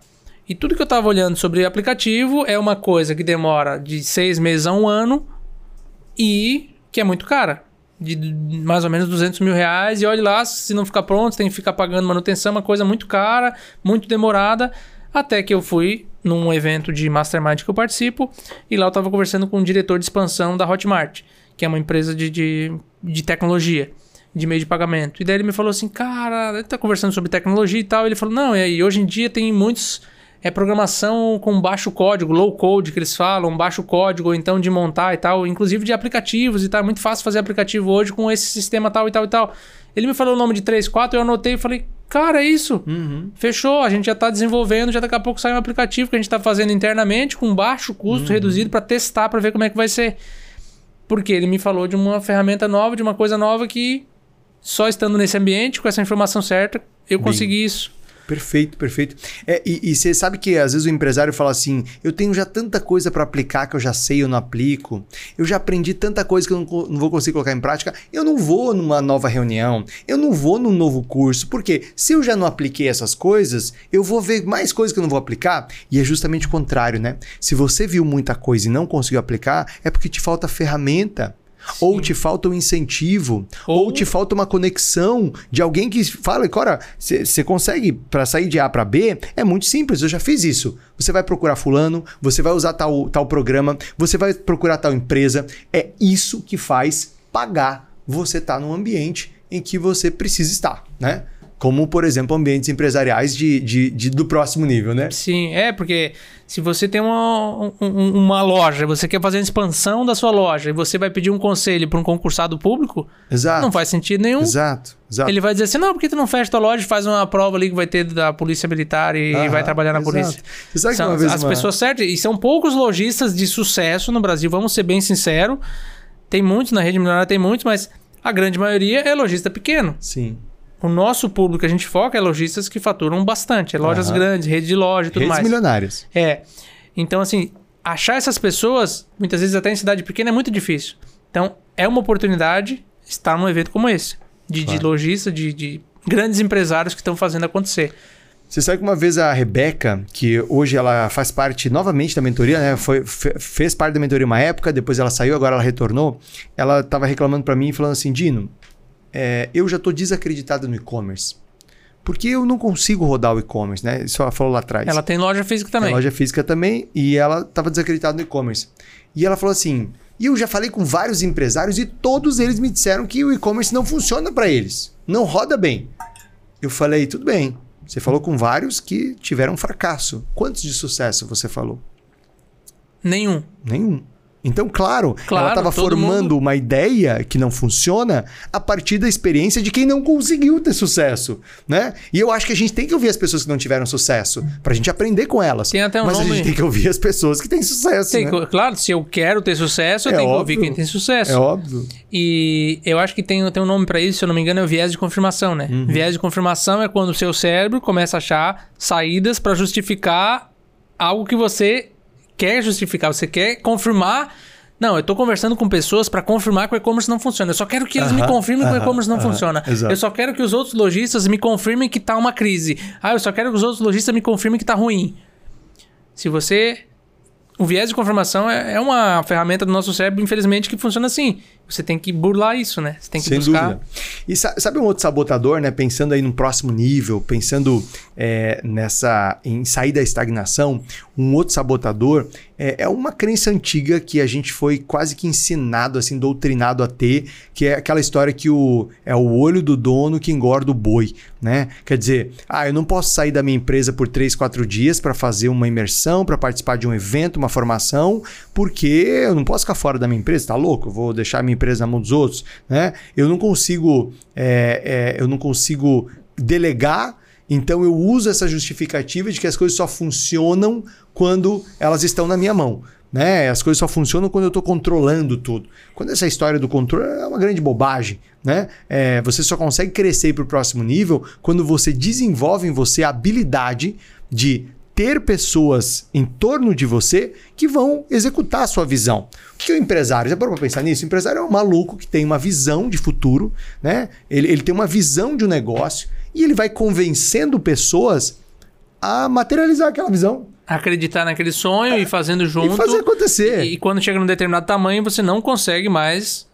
E tudo que eu estava olhando sobre aplicativo é uma coisa que demora de seis meses a um ano e que é muito cara. De mais ou menos 200 mil reais. E olhe lá, se não ficar pronto, tem que ficar pagando manutenção, uma coisa muito cara, muito demorada. Até que eu fui num evento de Mastermind que eu participo e lá eu estava conversando com o diretor de expansão da Hotmart, que é uma empresa de, de, de tecnologia de meio de pagamento. E daí ele me falou assim, cara, ele tá conversando sobre tecnologia e tal. Ele falou, não, e hoje em dia tem muitos. É programação com baixo código, low code que eles falam, baixo código, ou então de montar e tal, inclusive de aplicativos e tal. É muito fácil fazer aplicativo hoje com esse sistema tal e tal e tal. Ele me falou o nome de 3, 4, eu anotei e falei, Cara, é isso. Uhum. Fechou, a gente já está desenvolvendo, já daqui a pouco sai um aplicativo que a gente está fazendo internamente com baixo custo, Uhum. reduzido, para testar, para ver como é que vai ser. Porque ele me falou de uma ferramenta nova, de uma coisa nova que só estando nesse ambiente, com essa informação certa, eu Bem. consegui isso. Perfeito, perfeito. É, e, e você sabe que às vezes o empresário fala assim: eu tenho já tanta coisa para aplicar que eu já sei, eu não aplico. Eu já aprendi tanta coisa que eu não, não vou conseguir colocar em prática. Eu não vou numa nova reunião, eu não vou num novo curso. Porque se eu já não apliquei essas coisas, eu vou ver mais coisas que eu não vou aplicar. E é justamente o contrário, né? Se você viu muita coisa e não conseguiu aplicar, é porque te falta ferramenta. Ou te falta um incentivo, ou, Ou- te falta uma conexão de alguém que fala, cara, você consegue para sair de A para B? É muito simples, eu já fiz isso. Você vai procurar fulano, você vai usar tal, tal programa, você vai procurar tal empresa. É isso que faz pagar você estar num ambiente em que você precisa estar, né? Como, por exemplo, ambientes empresariais de, de, de- do próximo nível, né? Sim, é, porque se você tem uma, um- um- uma loja, você quer fazer a expansão da sua loja e você vai pedir um conselho para um concursado público, Exato. não faz sentido nenhum. Exato, exato. Ele vai dizer assim: não, por que tu não fecha tua loja e faz uma prova ali que vai ter da polícia militar e Aham, vai trabalhar na exato. polícia? Você sabe que São uma vez as uma- pessoas certas. E são poucos lojistas de sucesso no Brasil, vamos ser bem sinceros. Tem muitos, na rede milionária tem muitos, mas a grande maioria é lojista pequeno. Sim. O nosso público que a gente foca é lojistas que faturam bastante. É lojas Aham. grandes, rede de loja e tudo Redes mais. milionárias. É. Então, assim, achar essas pessoas, muitas vezes até em cidade pequena, é muito difícil. Então, é uma oportunidade estar num evento como esse. De, de Claro. lojista, de, de grandes empresários que estão fazendo acontecer. Você sabe que uma vez a Rebeca, que hoje ela faz parte novamente da mentoria, né? Foi, fe- fez parte da mentoria uma época, depois ela saiu, agora ela retornou. Ela estava reclamando para mim e falando assim: Dino, é, eu já estou desacreditada no e-commerce. Porque eu não consigo rodar o e-commerce, né? Isso ela falou lá atrás. Ela tem loja física também. Tem loja física também e ela estava desacreditada no e-commerce. E ela falou assim: e eu já falei com vários empresários e todos eles me disseram que o e-commerce não funciona para eles, não roda bem. Eu falei: tudo bem. Você falou com vários que tiveram fracasso. Quantos de sucesso você falou? Nenhum. Nenhum. Então, claro, Claro, ela estava formando mundo- uma ideia que não funciona a partir da experiência de quem não conseguiu ter sucesso, né? E eu acho que a gente tem que ouvir as pessoas que não tiveram sucesso, pra gente aprender com elas. Tem até um Mas a nome- gente tem que ouvir as pessoas que têm sucesso, Tem né? que- claro, se eu quero ter sucesso, eu É tenho que óbvio. ouvir quem tem sucesso. É óbvio. E eu acho que tem, tem um nome pra isso, se eu não me engano, é o viés de confirmação, né? Uhum. Viés de confirmação é quando o seu cérebro começa a achar saídas pra justificar algo que você quer justificar, você quer confirmar. Não, eu tô conversando com pessoas pra confirmar que o e-commerce não funciona. Eu só quero que eles me Aham, confirmem que o e-commerce não aham, funciona. exato. Eu só quero que os outros lojistas me confirmem que tá uma crise. Ah, eu só quero que os outros lojistas me confirmem que tá ruim. Se você o viés de confirmação é, é uma ferramenta do nosso cérebro, infelizmente, que funciona assim. Você tem que burlar isso, né? Você tem que Sem buscar. dúvida. E sa- sabe um outro sabotador, né? Pensando aí num próximo nível, pensando é, nessa em sair da estagnação, um outro sabotador é, é uma crença antiga que a gente foi quase que ensinado, assim, doutrinado a ter, que é aquela história que o, é o olho do dono que engorda o boi, né? Quer dizer, ah, eu não posso sair da minha empresa por três, quatro dias para fazer uma imersão, para participar de um evento, uma formação, porque eu não posso ficar fora da minha empresa, tá louco? Eu vou deixar a minha empresa na mão dos outros, né? Eu não consigo, é, é, eu não consigo delegar, então eu uso essa justificativa de que as coisas só funcionam quando elas estão na minha mão. Né? As coisas só funcionam quando eu estou controlando tudo. Quando essa história do controle é uma grande bobagem. Né? É, você só consegue crescer para o próximo nível quando você desenvolve em você a habilidade de ter pessoas em torno de você que vão executar a sua visão. O que é o empresário? Já parou para pensar nisso? O empresário é um maluco que tem uma visão de futuro, né? ele, ele tem uma visão de um negócio e ele vai convencendo pessoas a materializar aquela visão. Acreditar naquele sonho e fazendo junto. E fazer acontecer. E, e quando chega num determinado tamanho, você não consegue mais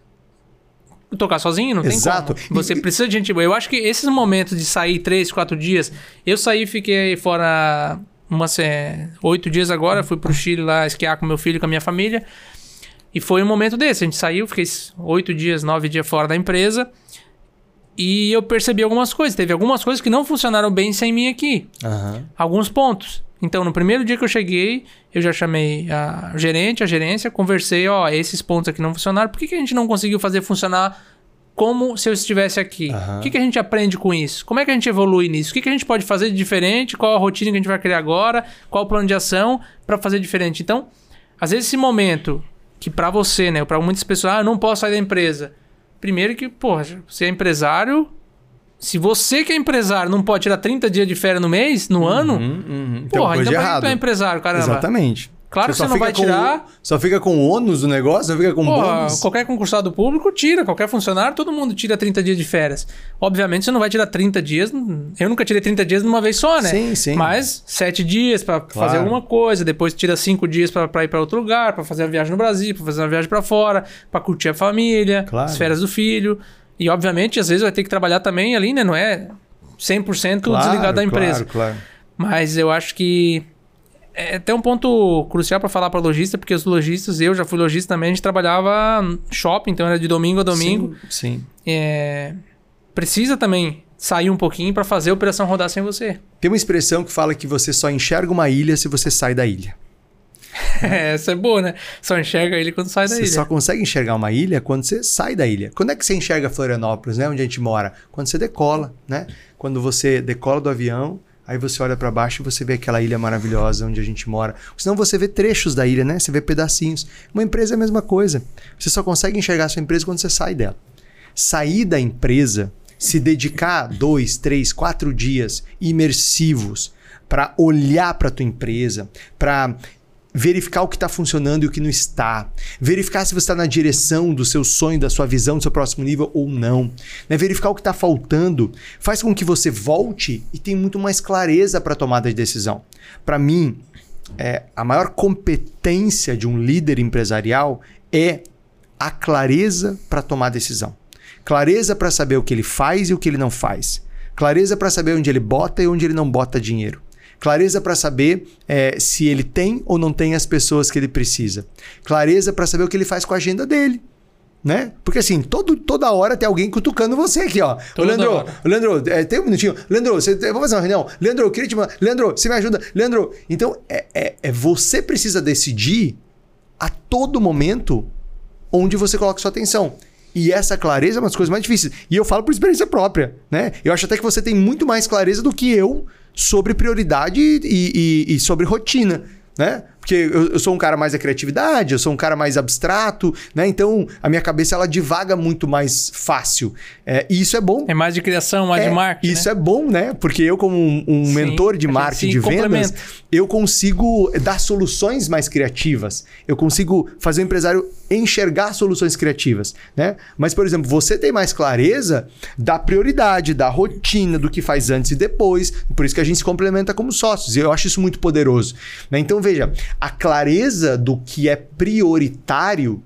tocar sozinho, não tem Exato. como. Você E- precisa de gente boa. Eu acho que esses momentos de sair três, quatro dias... Eu saí e fiquei fora umas é, oito dias agora. Fui pro Chile lá esquiar com meu filho e com a minha família. E foi um momento desse. A gente saiu, fiquei oito dias, nove dias fora da empresa. E eu percebi algumas coisas. Teve algumas coisas que não funcionaram bem sem mim aqui Aham. alguns pontos. Então, no primeiro dia que eu cheguei, eu já chamei a gerente, a gerência, conversei, ó, esses pontos aqui não funcionaram. Por que, que a gente não conseguiu fazer funcionar como se eu estivesse aqui. O que, que a gente aprende com isso? Como é que a gente evolui nisso? O que, que a gente pode fazer de diferente? Qual a rotina que a gente vai criar agora? Qual o plano de ação para fazer diferente? Então, às vezes esse momento que para você, né, para muitas pessoas, ah, eu não posso sair da empresa. Primeiro que, porra, você é empresário, se você que é empresário não pode tirar 30 dias de férias no mês, no uhum, ano, uhum. porra, então pra que tu é empresário, caramba? Exatamente. Claro você que você não vai tirar. Só fica com o ônus do negócio, só fica com Pô, bônus. Qualquer concursado público tira, qualquer funcionário, todo mundo tira 30 dias de férias. Obviamente você não vai tirar 30 dias. Eu nunca tirei 30 dias numa vez só, né? Sim, sim. Mas 7 dias para claro. fazer alguma coisa, depois tira 5 dias para ir para outro lugar, para fazer uma viagem no Brasil, para fazer uma viagem para fora, para curtir a família, claro. as férias do filho. E obviamente às vezes vai ter que trabalhar também ali, né? Não é 100% claro, desligado da empresa. Claro, claro. Mas eu acho que é até um ponto crucial para falar para lojista, porque os lojistas, eu já fui lojista também, a gente trabalhava shopping, então era de domingo a domingo. Sim. sim. É, precisa também sair um pouquinho para fazer a operação rodar sem você. Tem uma expressão que fala que você só enxerga uma ilha se você sai da ilha. <laughs> É, essa é boa, né? Só enxerga a ilha quando sai da você ilha. Você só consegue enxergar uma ilha quando você sai da ilha. Quando é que você enxerga Florianópolis, né? Onde a gente mora? Quando você decola, né? Quando você decola do avião, Aí você olha para baixo e você vê aquela ilha maravilhosa onde a gente mora. Senão você vê trechos da ilha, né? Você vê pedacinhos. Uma empresa é a mesma coisa. Você só consegue enxergar a sua empresa quando você sai dela. Sair da empresa, se dedicar dois, três, quatro dias imersivos para olhar para tua empresa, para verificar o que está funcionando e o que não está, verificar se você está na direção do seu sonho, da sua visão, do seu próximo nível ou não, né? verificar o que está faltando, faz com que você volte e tenha muito mais clareza para a tomada de decisão. Para mim, é, a maior competência de um líder empresarial é a clareza para tomar decisão. Clareza para saber o que ele faz e o que ele não faz. Clareza para saber onde ele bota e onde ele não bota dinheiro. Clareza para saber é, se ele tem ou não tem as pessoas que ele precisa. Clareza para saber o que ele faz com a agenda dele. Né? Porque assim, todo, toda hora tem alguém cutucando você aqui, ó. Leandro, Leandro, é, tem um minutinho. Leandro, você, vamos fazer uma reunião. Leandro, eu queria te mandar. Leandro, você me ajuda. Leandro, então é, é, é você precisa decidir a todo momento onde você coloca sua atenção. E essa clareza é uma das coisas mais difíceis. E eu falo por experiência própria, né? Eu acho até que você tem muito mais clareza do que eu sobre prioridade e, e, e sobre rotina, né? Porque eu, eu, sou um cara mais da criatividade, eu sou um cara mais abstrato, né? Então a minha cabeça ela divaga muito mais fácil. É, e isso é bom. É mais de criação, mais é, de marketing. Isso né? é bom, né? Porque eu, como um, um Sim, mentor de marketing de vendas, eu consigo dar soluções mais criativas. Eu consigo fazer o empresário enxergar soluções criativas, né? Mas, por exemplo, você tem mais clareza da prioridade, da rotina, do que faz antes e depois. Por isso que a gente se complementa como sócios. E eu acho isso muito poderoso. Né? Então, veja, a clareza do que é prioritário,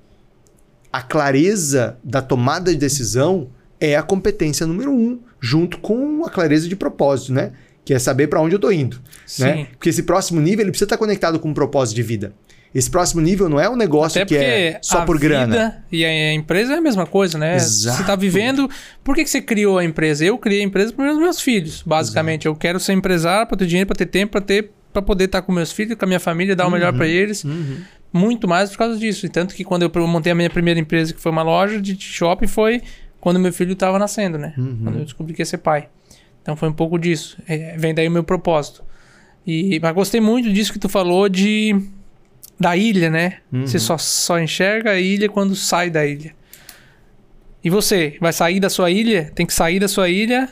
a clareza da tomada de decisão é a competência número um, junto com a clareza de propósito, né? Que é saber para onde eu estou indo. Né? Porque esse próximo nível ele precisa estar conectado com um propósito de vida. Esse próximo nível não é um negócio que é só por grana. E a empresa é a mesma coisa, né? Exato. Você está vivendo. Por que, que você criou a empresa? Eu criei a empresa para os meus filhos, basicamente. Exato. Eu quero ser empresário para ter dinheiro, para ter tempo, para ter para poder estar tá com meus filhos, com a minha família, dar o melhor para uhum, eles. Uhum. Muito mais por causa disso. E tanto que quando eu montei a minha primeira empresa, que foi uma loja de shopping, foi quando meu filho estava nascendo, né? Uhum. Quando eu descobri que ia ser pai. Então foi um pouco disso. É, vem daí o meu propósito. E, mas gostei muito disso que tu falou de da ilha, né? Uhum. Você só, só enxerga a ilha quando sai da ilha. E você, vai sair da sua ilha? Tem que sair da sua ilha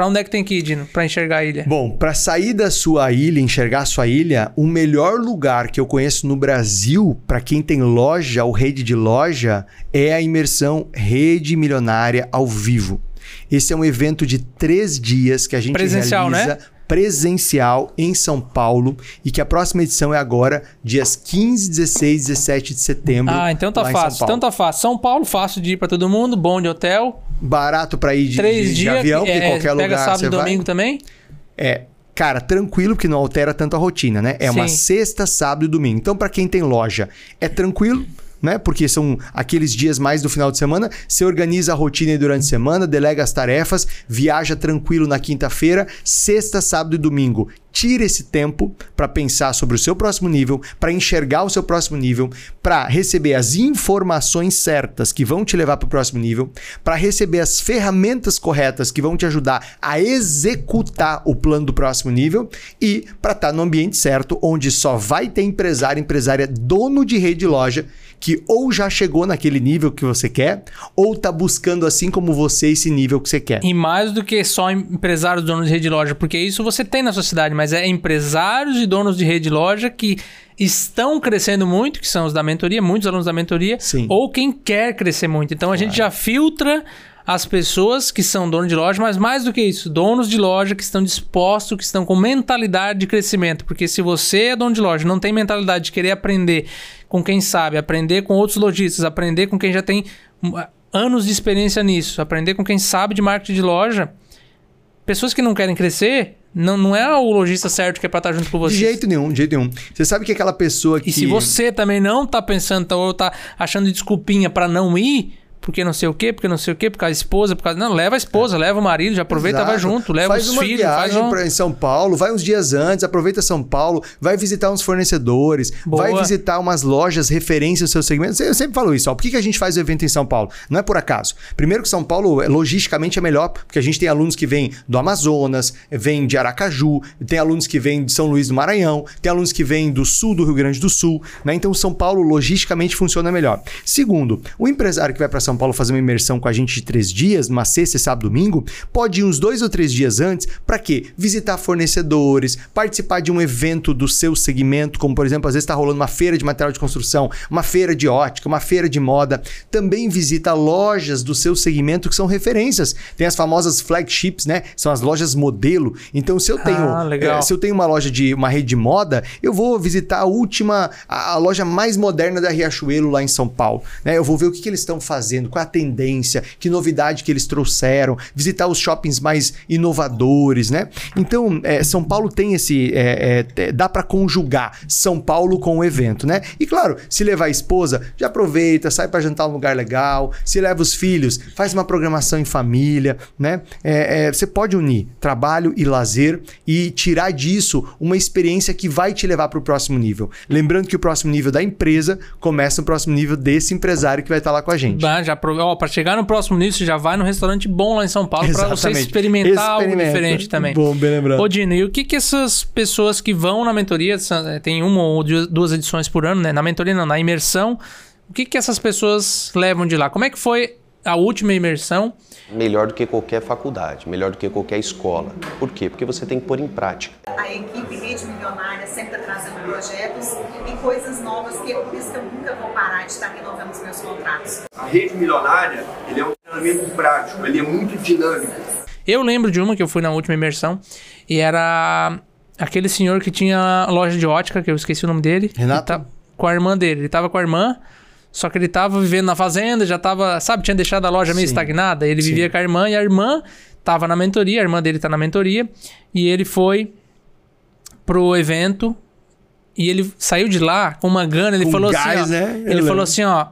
Pra onde é que tem que ir, Dino, pra enxergar a ilha? Bom, para sair da sua ilha, enxergar a sua ilha, o melhor lugar que eu conheço no Brasil, para quem tem loja ou rede de loja, é a imersão Rede Milionária ao vivo. Esse é um evento de três dias que a gente Presencial, realiza né? Presencial em São Paulo e que a próxima edição é agora, dias 15, 16 17 de setembro. Ah, então tá fácil. Então tá fácil. São Paulo, fácil de ir para todo mundo, bom de hotel. Barato para ir de, Três de, dias, de avião, é, qualquer pega lugar. Pega sábado e domingo vai. também? É, cara, tranquilo que não altera tanto a rotina, né? É Sim. uma sexta, sábado e domingo. Então, para quem tem loja, é tranquilo né? Porque são aqueles dias mais do final de semana. Você organiza a rotina durante a semana, delega as tarefas, viaja tranquilo na quinta-feira, sexta, sábado e domingo. Tire esse tempo para pensar sobre o seu próximo nível, para enxergar o seu próximo nível, para receber as informações certas que vão te levar para o próximo nível, para receber as ferramentas corretas que vão te ajudar a executar o plano do próximo nível e para estar tá no ambiente certo, onde só vai ter empresário, empresária, dono de rede de loja que ou já chegou naquele nível que você quer, ou está buscando, assim como você, esse nível que você quer. E mais do que só empresários donos de rede de loja, porque isso você tem na sociedade, mas é empresários e donos de rede de loja que estão crescendo muito, que são os da mentoria, muitos alunos da mentoria, Sim. ou quem quer crescer muito. Então a gente já filtra as pessoas que são donos de loja, mas mais do que isso, donos de loja que estão dispostos, que estão com mentalidade de crescimento. Porque se você é dono de loja, não tem mentalidade de querer aprender com quem sabe, aprender com outros lojistas, aprender com quem já tem hum, anos de experiência nisso, aprender com quem sabe de marketing de loja, pessoas que não querem crescer, não, não é o lojista certo que é pra estar junto com você. De jeito nenhum, de jeito nenhum. Você sabe que aquela pessoa que. E se você também não tá pensando, tá, ou tá achando desculpinha para não ir, porque não sei o quê, porque não sei o quê, por causa da esposa, por causa. Não, leva a esposa, é. leva o marido, já aproveita, Exato. vai junto, leva faz os uma filhos. Viagem faz um... pra, em São Paulo, vai uns dias antes, aproveita São Paulo, vai visitar uns fornecedores, Boa. vai visitar umas lojas referência ao seu segmento. Eu sempre falo isso, ó. Por que, que a gente faz o evento em São Paulo? Não é por acaso. Primeiro que São Paulo, logisticamente, é melhor, porque a gente tem alunos que vêm do Amazonas, vêm de Aracaju, tem alunos que vêm de São Luís do Maranhão, tem alunos que vêm do sul do Rio Grande do Sul, né? Então São Paulo, logisticamente, funciona melhor. Segundo, o empresário que vai para São Paulo fazer uma imersão com a gente de três dias, uma sexta, sábado, domingo, pode ir uns dois ou três dias antes para quê? Visitar fornecedores, participar de um evento do seu segmento, como por exemplo, às vezes está rolando uma feira de material de construção, uma feira de ótica, uma feira de moda. Também visita lojas do seu segmento que são referências. Tem as famosas flagships, né? São as lojas modelo. Então, se eu tenho, ah, é, se eu tenho uma loja de uma rede de moda, eu vou visitar a última, a, a loja mais moderna da Riachuelo lá em São Paulo. Né? Eu vou ver o que, que eles estão fazendo, qual é a tendência que novidade que eles trouxeram, visitar os shoppings mais inovadores, né? Então, é, São Paulo tem esse. É, é, dá para conjugar São Paulo com o evento, né? E claro, se levar a esposa, já aproveita, sai para jantar num lugar legal, se leva os filhos, faz uma programação em família, né? É, é, você pode unir trabalho e lazer e tirar disso uma experiência que vai te levar para o próximo nível. Lembrando que o próximo nível da empresa começa no próximo nível desse empresário que vai estar lá com a gente. Bah, já para chegar no próximo nível, você já vai num restaurante bom lá em São Paulo para você experimentar algo diferente também. Bom, bem lembrado. Ô, Dino, e o que que essas pessoas que vão na mentoria, tem uma ou duas edições por ano, né? Na mentoria não, na imersão, o que que essas pessoas levam de lá? Como é que foi a última imersão? Melhor do que qualquer faculdade, melhor do que qualquer escola. Por quê? Porque você tem que pôr em prática. A equipe Rede Milionária sempre está trazendo projetos e coisas novas, que é por isso que eu nunca vou parar de estar renovando os meus contratos. A Rede Milionária, ele é um treinamento prático, ele é muito dinâmico. Eu lembro de uma que eu fui na última imersão e era aquele senhor que tinha loja de ótica, que eu esqueci o nome dele. Renato? Tá com a irmã dele. Ele tava com a irmã, só que ele tava vivendo na fazenda, já tava, sabe, tinha deixado a loja meio Sim. estagnada. Ele Sim. vivia com a irmã e a irmã tava na mentoria, a irmã dele tá na mentoria. E ele foi pro evento e ele saiu de lá com uma gana. Ele Com falou gás, assim: ó, né? Eu ele lembro. falou assim: ó.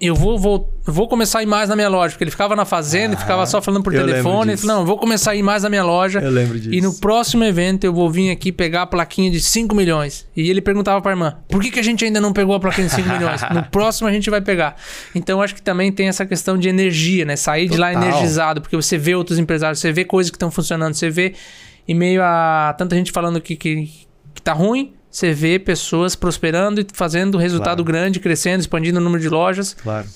Eu vou, vou, vou começar a ir mais na minha loja, porque ele ficava na fazenda e ficava só falando por telefone. Ele falou: Não, eu vou começar a ir mais na minha loja. Eu lembro disso. E no próximo evento eu vou vir aqui pegar a plaquinha de 5 milhões. E ele perguntava pra irmã: Por que, que a gente ainda não pegou a plaquinha de 5 <laughs> milhões? No próximo a gente vai pegar. Então acho que também tem essa questão de energia, né? Sair de lá Total. energizado, porque você vê outros empresários, você vê coisas que estão funcionando, você vê em meio a tanta gente falando que, que, que tá ruim. Você vê pessoas prosperando e fazendo resultado Claro. grande, crescendo, expandindo o número de lojas. Claro.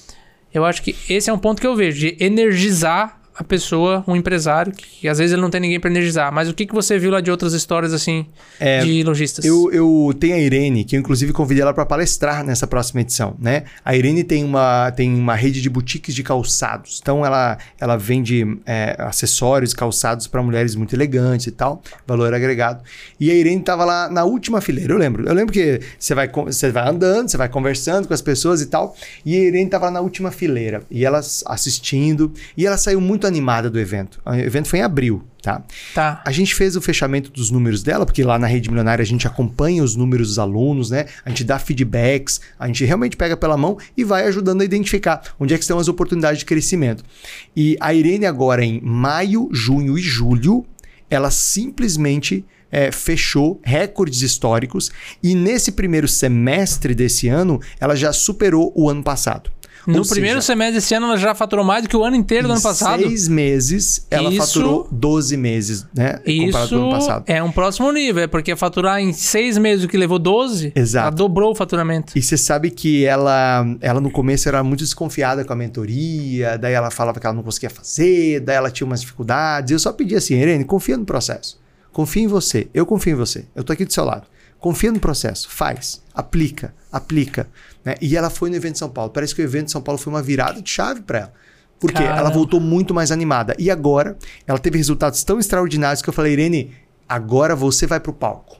Eu acho que esse é um ponto que eu vejo, de energizar a pessoa, um empresário, que, às vezes ele não tem ninguém para energizar. Mas o que, que você viu lá de outras histórias, assim, É, de lojistas? Eu, eu tenho a Irene, que eu inclusive convidei ela para palestrar nessa próxima edição, né? A Irene tem uma, tem uma rede de boutiques de calçados. Então ela, ela vende é, acessórios, calçados para mulheres muito elegantes e tal, valor agregado. E a Irene estava lá na última fileira, eu lembro. Eu lembro que você vai, você vai andando, você vai conversando com as pessoas e tal. E a Irene estava lá na última fileira. E ela assistindo. E ela saiu muito animada do evento. O evento foi em abril, tá? Tá. A gente fez o fechamento dos números dela, porque lá na Rede Milionária a gente acompanha os números dos alunos, né? A gente dá feedbacks, a gente realmente pega pela mão e vai ajudando a identificar onde é que estão as oportunidades de crescimento. E a Irene agora em maio, junho e julho, ela simplesmente é, fechou recordes históricos e nesse primeiro semestre desse ano ela já superou o ano passado. No Ou primeiro seja, semestre desse ano, ela já faturou mais do que o ano inteiro do ano passado. seis meses, ela Isso- faturou 12 meses, né? Comparado com o ano Isso passado. é um próximo nível, é porque faturar em seis meses o que levou 12, Exato. ela dobrou o faturamento. E você sabe que ela, ela no começo era muito desconfiada com a mentoria, daí ela falava que ela não conseguia fazer, daí ela tinha umas dificuldades. Eu só pedi assim, Irene, confia no processo. Confia em você. Eu confio em você. Eu tô aqui do seu lado. Confia no processo. Faz. Aplica. Aplica. Né? E ela foi no evento de São Paulo. Parece que o evento de São Paulo foi uma virada de chave para ela. Porque ela Caramba. voltou muito mais animada. E agora, ela teve resultados tão extraordinários que eu falei, Irene, agora você vai pro palco.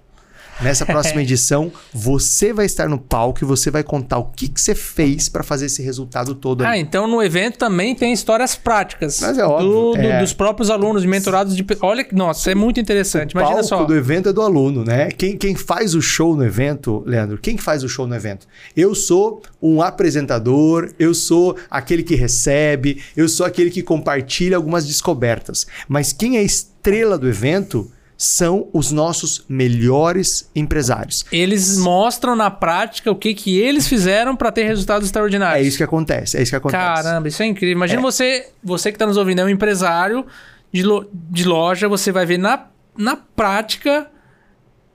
Nessa próxima <laughs> edição, você vai estar no palco e você vai contar o que, que você fez para fazer esse resultado todo Ah, ali. então no evento também tem histórias práticas. Mas é óbvio, do- do- é. Dos próprios alunos, mentorados de. Olha que. Nossa, é muito interessante. o Imagina palco só. do evento é do aluno, né? Quem, quem faz o show no evento, Leandro, quem que faz o show no evento? Eu sou um apresentador, eu sou aquele que recebe, eu sou aquele que compartilha algumas descobertas. Mas quem é estrela do evento são os nossos melhores empresários. Eles mostram na prática o que, que eles fizeram para ter resultados É extraordinários. isso que acontece, é isso que acontece. Caramba, isso é incrível. Imagina você, você que está nos ouvindo, é um empresário de, lo- de loja, você vai ver na, na prática.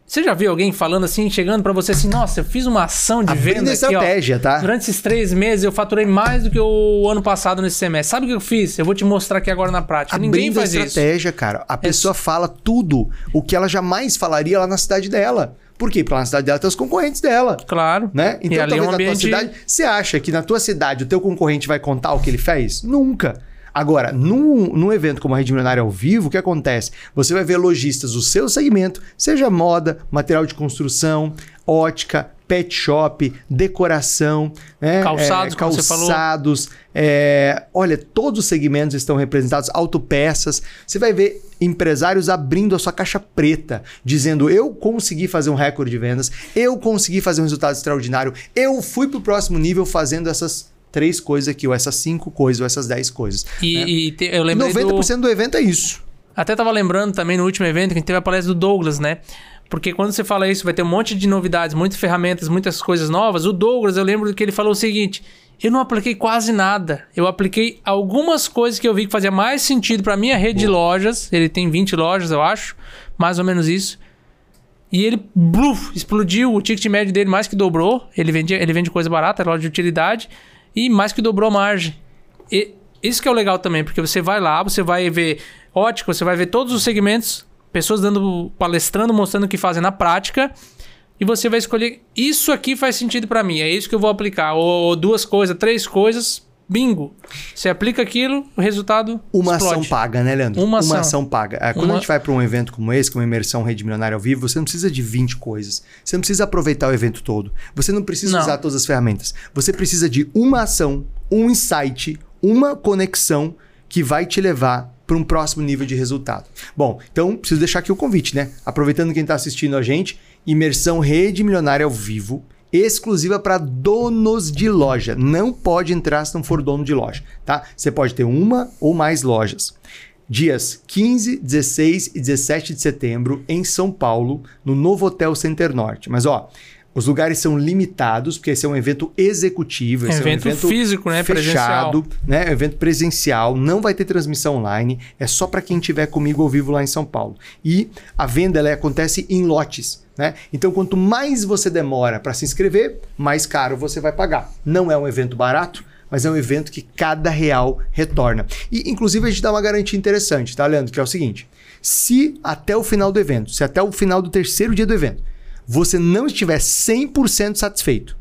Você já viu alguém falando assim, chegando para você assim, nossa, eu fiz uma ação de Abrindo venda aqui, ó. estratégia, tá? Durante esses três meses eu faturei mais do que o ano passado nesse semestre. Sabe o que eu fiz? Eu vou te mostrar aqui agora na prática. Ninguém Abrindo a faz isso. estratégia, cara. A pessoa fala tudo o que ela jamais falaria lá na cidade dela. Por quê? Porque lá na cidade dela tem os concorrentes dela. Claro. Né? Então, e ali é talvez um na tua ambiente... cidade. Você acha que na tua cidade o teu concorrente vai contar o que ele fez? Nunca. Agora, num, num evento como a Rede Milionária ao vivo, o que acontece? Você vai ver lojistas do seu segmento, seja moda, material de construção, ótica, pet shop, decoração, né? Calçados, É, como você falou. calçados, é, olha, todos os segmentos estão representados, autopeças. Você vai ver empresários abrindo a sua caixa preta, dizendo: eu consegui fazer um recorde de vendas, eu consegui fazer um resultado extraordinário, eu fui para o próximo nível fazendo essas três coisas aqui, ou essas cinco coisas, ou essas dez coisas. E, né? e te- eu lembrei do... 90% do evento é isso. Até tava lembrando também no último evento que a gente teve a palestra do Douglas, né? Porque quando você fala isso, vai ter um monte de novidades, muitas ferramentas, muitas coisas novas. O Douglas, eu lembro que ele falou o seguinte: eu não apliquei quase nada. Eu apliquei algumas coisas que eu vi que fazia mais sentido para minha rede de lojas. Ele tem 20 lojas, eu acho, mais ou menos isso. E ele bluf, explodiu o ticket médio dele, mais que dobrou. Ele, vendia, ele vende coisa barata, loja de utilidade, e mais que dobrou a margem. E isso que é o legal também, porque você vai lá, você vai ver ótica, você vai ver todos os segmentos, pessoas dando palestrando, mostrando o que fazem na prática, e você vai escolher isso aqui faz sentido para mim, é isso que eu vou aplicar, ou, ou duas coisas, três coisas, bingo. Você aplica aquilo, o resultado Uma explode. ação paga, né, Leandro? Uma ação. paga. É, Quando Uma- a gente vai para um evento como esse, como a imersão Rede Milionária ao vivo, você não precisa de 20 coisas. Você não precisa aproveitar o evento todo. Você não precisa Não. usar todas as ferramentas. Você precisa de uma ação, um insight, uma conexão que vai te levar para um próximo nível de resultado. Bom, então preciso deixar aqui o convite, né? Aproveitando quem está assistindo a gente, imersão Rede Milionária ao vivo, exclusiva para donos de loja. Não pode entrar se não for dono de loja, tá? Você pode ter uma ou mais lojas. Dias 15, 16 e 17 de setembro em São Paulo, no novo Hotel Center Norte. Mas ó, os lugares são limitados, porque esse é um evento executivo, esse Evento é um evento físico, né? Fechado, né? É um evento presencial, não vai ter transmissão online, é só para quem estiver comigo ao vivo lá em São Paulo. E a venda ela acontece em lotes, né? Então quanto mais você demora para se inscrever, mais caro você vai pagar. Não é um evento barato, mas é um evento que cada real retorna. E inclusive a gente dá uma garantia interessante, tá, Leandro? Que é o seguinte: se até o final do evento, se até o final do terceiro dia do evento, você não estiver 100% satisfeito,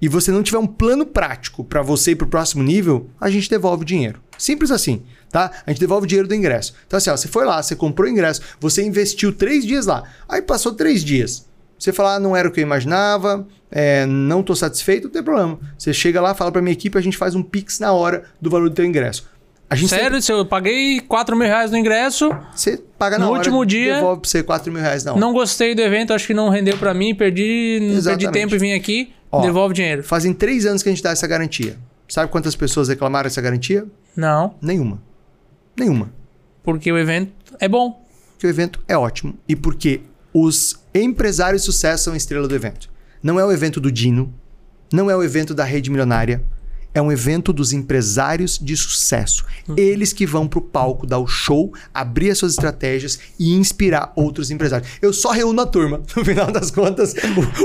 e você não tiver um plano prático para você ir para o próximo nível, a gente devolve o dinheiro. Simples assim, tá? A gente devolve o dinheiro do ingresso. Então, assim, ó, você foi lá, você comprou o ingresso, você investiu três dias lá, aí passou três dias. Você fala, ah, não era o que eu imaginava, é, não estou satisfeito, não tem problema. Você chega lá, fala para minha equipe, a gente faz um pix na hora do valor do teu ingresso. Sempre- Sério, se eu paguei 4 mil reais no ingresso, você paga na No hora, último dia- devolve para você 4 mil reais na hora. não gostei do evento, acho que não rendeu pra mim, perdi, perdi tempo e vim aqui, Ó. devolve o dinheiro. Fazem três anos que a gente dá essa garantia. Sabe quantas pessoas reclamaram essa garantia? Não, Nenhuma. Nenhuma. porque o evento é bom. Porque o evento é ótimo e porque os empresários de sucesso são a estrela do evento. Não é o evento do Dino, não é o evento da rede milionária, é um evento dos empresários de sucesso. Eles que vão pro palco dar o show, abrir as suas estratégias e inspirar outros empresários. Eu só reúno a turma. <laughs> No final das contas,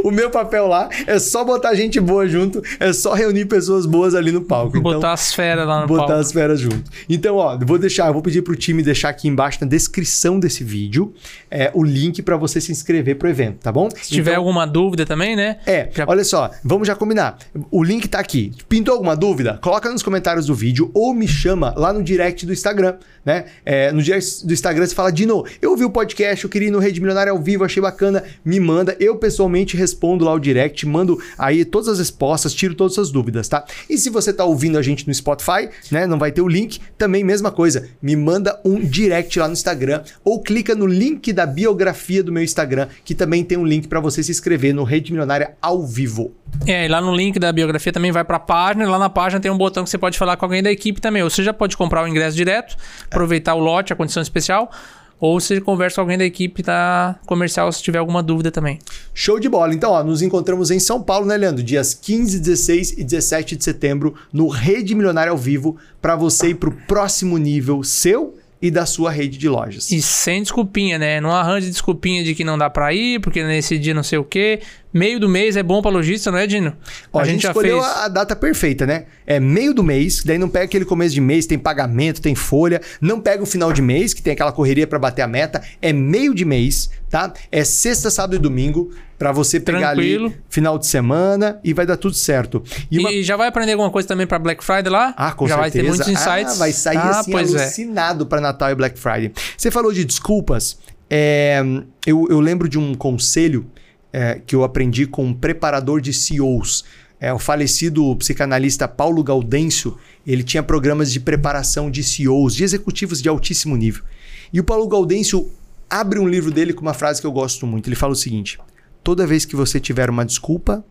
o, o meu papel lá é só botar gente boa junto, é só reunir pessoas boas ali no palco. Botar Então, as feras lá no botar palco. as feras junto. Então, ó, vou deixar, vou pedir pro time deixar aqui embaixo na descrição desse vídeo é, o link para você se inscrever pro evento, tá bom? Se tiver alguma dúvida também, né? É, Já- olha só, vamos já combinar. O link tá aqui. Pintou alguma dúvida? Coloca nos comentários do vídeo ou me chama lá no direct do Instagram, né? É, no direct do Instagram você fala, Dino, eu ouvi o podcast, eu queria ir no Rede Milionária ao vivo, achei bacana, me manda. Eu pessoalmente respondo lá o direct, mando aí todas as respostas, tiro todas as dúvidas, tá? E se você tá ouvindo a gente no Spotify, né? Não vai ter o link, também mesma coisa. Me manda um direct lá no Instagram ou clica no link da biografia do meu Instagram, que também tem um link para você se inscrever no Rede Milionária ao vivo. É, e lá no link da biografia também vai pra página. e Lá na página tem um botão que você pode falar com alguém da equipe também. Ou você já pode comprar o ingresso direto, aproveitar o lote, a condição especial. Ou você conversa com alguém da equipe da comercial se tiver alguma dúvida também. Show de bola. Então, ó, nos encontramos em São Paulo, né, Leandro? Dias 15, 16 e 17 de setembro no Rede Milionária ao vivo para você ir pro próximo nível seu e da sua rede de lojas. E sem desculpinha, né? Não arranje desculpinha de que não dá pra ir, porque nesse dia não sei o quê. Meio do mês é bom pra lojista, não é, Dino? Ó, a, gente, escolheu a, a data perfeita, né? É meio do mês, daí não pega aquele começo de mês, tem pagamento, tem folha. Não pega o final de mês, que tem aquela correria para bater a meta. É meio de mês, tá? É sexta, sábado e domingo para você pegar Tranquilo. ali final de semana e vai dar tudo certo. E, uma- já vai aprender alguma coisa também pra Black Friday lá? Ah, com já certeza. vai ter muitos insights. Ah, vai sair ah, assim é. alucinado para Natal e Black Friday. Você falou de desculpas. é, eu, eu lembro de um conselho é, que eu aprendi com um preparador de CEOs. É, o falecido psicanalista Paulo Gaudêncio, ele tinha programas de preparação de CEOs, de executivos de altíssimo nível. E o Paulo Gaudêncio abre um livro dele com uma frase que eu gosto muito. Ele fala o seguinte: toda vez que você tiver uma desculpa,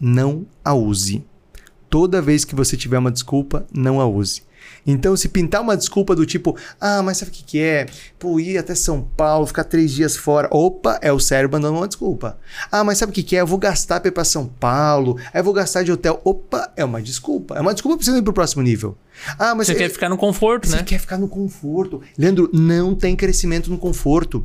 não a use. Toda vez que você tiver uma desculpa, não a use. Então, se pintar uma desculpa do tipo, ah, mas sabe o que, que é? Pô, ir até São Paulo, ficar três dias fora. Opa, é o cérebro dando uma desculpa. Ah, mas sabe o que, que é? Eu vou gastar pra ir pra São Paulo, aí eu vou gastar de hotel. Opa, é uma desculpa. É uma desculpa pra você não ir pro próximo nível. Ah, mas Você quer ficar no conforto, você né? quer ficar no conforto. Leandro, não tem crescimento no conforto.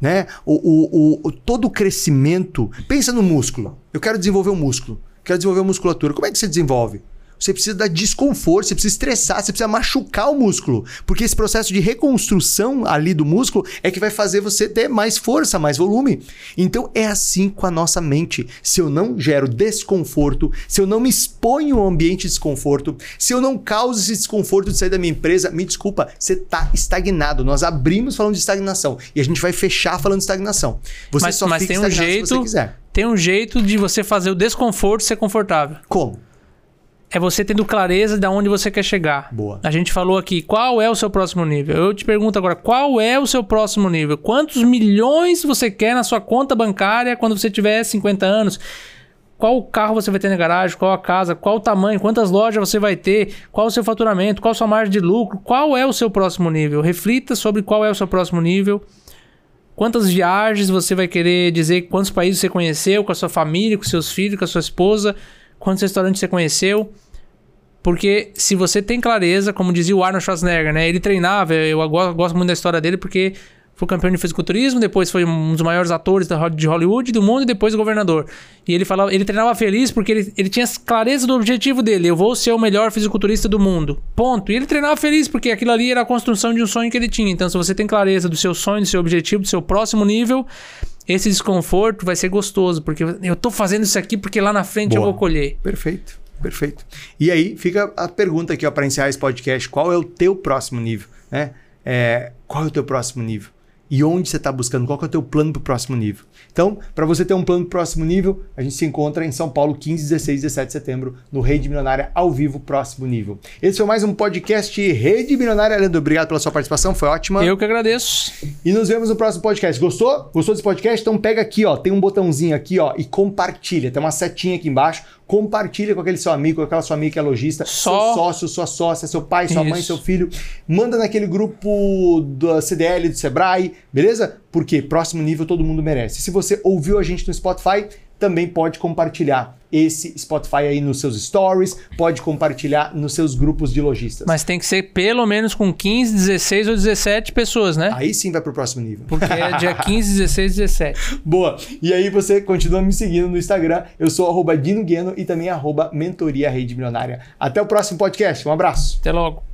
Né? O, o, o- todo o crescimento. Pensa no músculo. Eu quero desenvolver um músculo. Quero desenvolver uma musculatura. Como é que você desenvolve? Você precisa dar desconforto, você precisa estressar, você precisa machucar o músculo. Porque esse processo de reconstrução ali do músculo é que vai fazer você ter mais força, mais volume. Então é assim com a nossa mente. Se eu não gero desconforto, se eu não me exponho ao ambiente de desconforto, se eu não causo esse desconforto de sair da minha empresa, me desculpa, você está estagnado. Nós abrimos falando de estagnação e a gente vai fechar falando de estagnação. Você mas só mas fica tem um jeito. se você quiser. Tem um jeito de você fazer o desconforto ser confortável. Como? É você tendo clareza de onde você quer chegar. Boa. A gente falou aqui, qual é o seu próximo nível? Eu te pergunto agora, qual é o seu próximo nível? Quantos milhões você quer na sua conta bancária quando você tiver 50 anos? Qual carro você vai ter na garagem? Qual a casa? Qual o tamanho? Quantas lojas você vai ter? Qual o seu faturamento? Qual a sua margem de lucro? Qual é o seu próximo nível? Reflita sobre qual é o seu próximo nível. Quantas viagens você vai querer dizer? Quantos países você conheceu com a sua família, com seus filhos, com a sua esposa? Quantos restaurantes você conheceu? Porque se você tem clareza, como dizia o Arnold Schwarzenegger, né? Ele treinava, eu go- gosto muito da história dele porque foi campeão de fisiculturismo, depois foi um dos maiores atores de Hollywood do mundo e depois governador. E ele falava, ele treinava feliz porque ele, ele tinha clareza do objetivo dele, eu vou ser o melhor fisiculturista do mundo. Ponto. E ele treinava feliz porque aquilo ali era a construção de um sonho que ele tinha. Então, se você tem clareza do seu sonho, do seu objetivo, do seu próximo nível, esse desconforto vai ser gostoso, porque eu tô fazendo isso aqui porque lá na frente eu Boa. vou colher. Perfeito, perfeito. E aí fica a pergunta aqui para encerrar esse podcast: qual é o teu próximo nível? Né? É, qual é o teu próximo nível? E onde você está buscando? Qual é o teu plano para o próximo nível? Então, para você ter um plano próximo nível, a gente se encontra em São Paulo, 15, 16 e 17 de setembro, no Rede Milionária ao vivo, próximo nível. Esse foi mais um podcast Rede Milionária. Leandro, obrigado pela sua participação, foi ótima. Eu que agradeço. E nos vemos no próximo podcast. Gostou? Gostou desse podcast? Então pega aqui, ó, tem um botãozinho aqui, ó, e compartilha. Tem uma setinha aqui embaixo. Compartilha com aquele seu amigo, com aquela sua amiga que é lojista, Só- seu sócio, sua sócia, seu pai, sua mãe, Isso. seu filho. Manda naquele grupo da CDL, do Sebrae, beleza? Porque próximo nível todo mundo merece. Se você ouviu a gente no Spotify, também pode compartilhar esse Spotify aí nos seus stories, pode compartilhar nos seus grupos de lojistas. Mas tem que ser pelo menos com 15, 16 ou 17 pessoas, né? Aí sim vai pro próximo nível. Porque é dia 15, 16, 17. Boa. E aí você continua me seguindo no Instagram. Eu sou arroba Dino Gueno e também arroba Mentoria Rede Milionária. Até o próximo podcast. Um abraço. Até logo.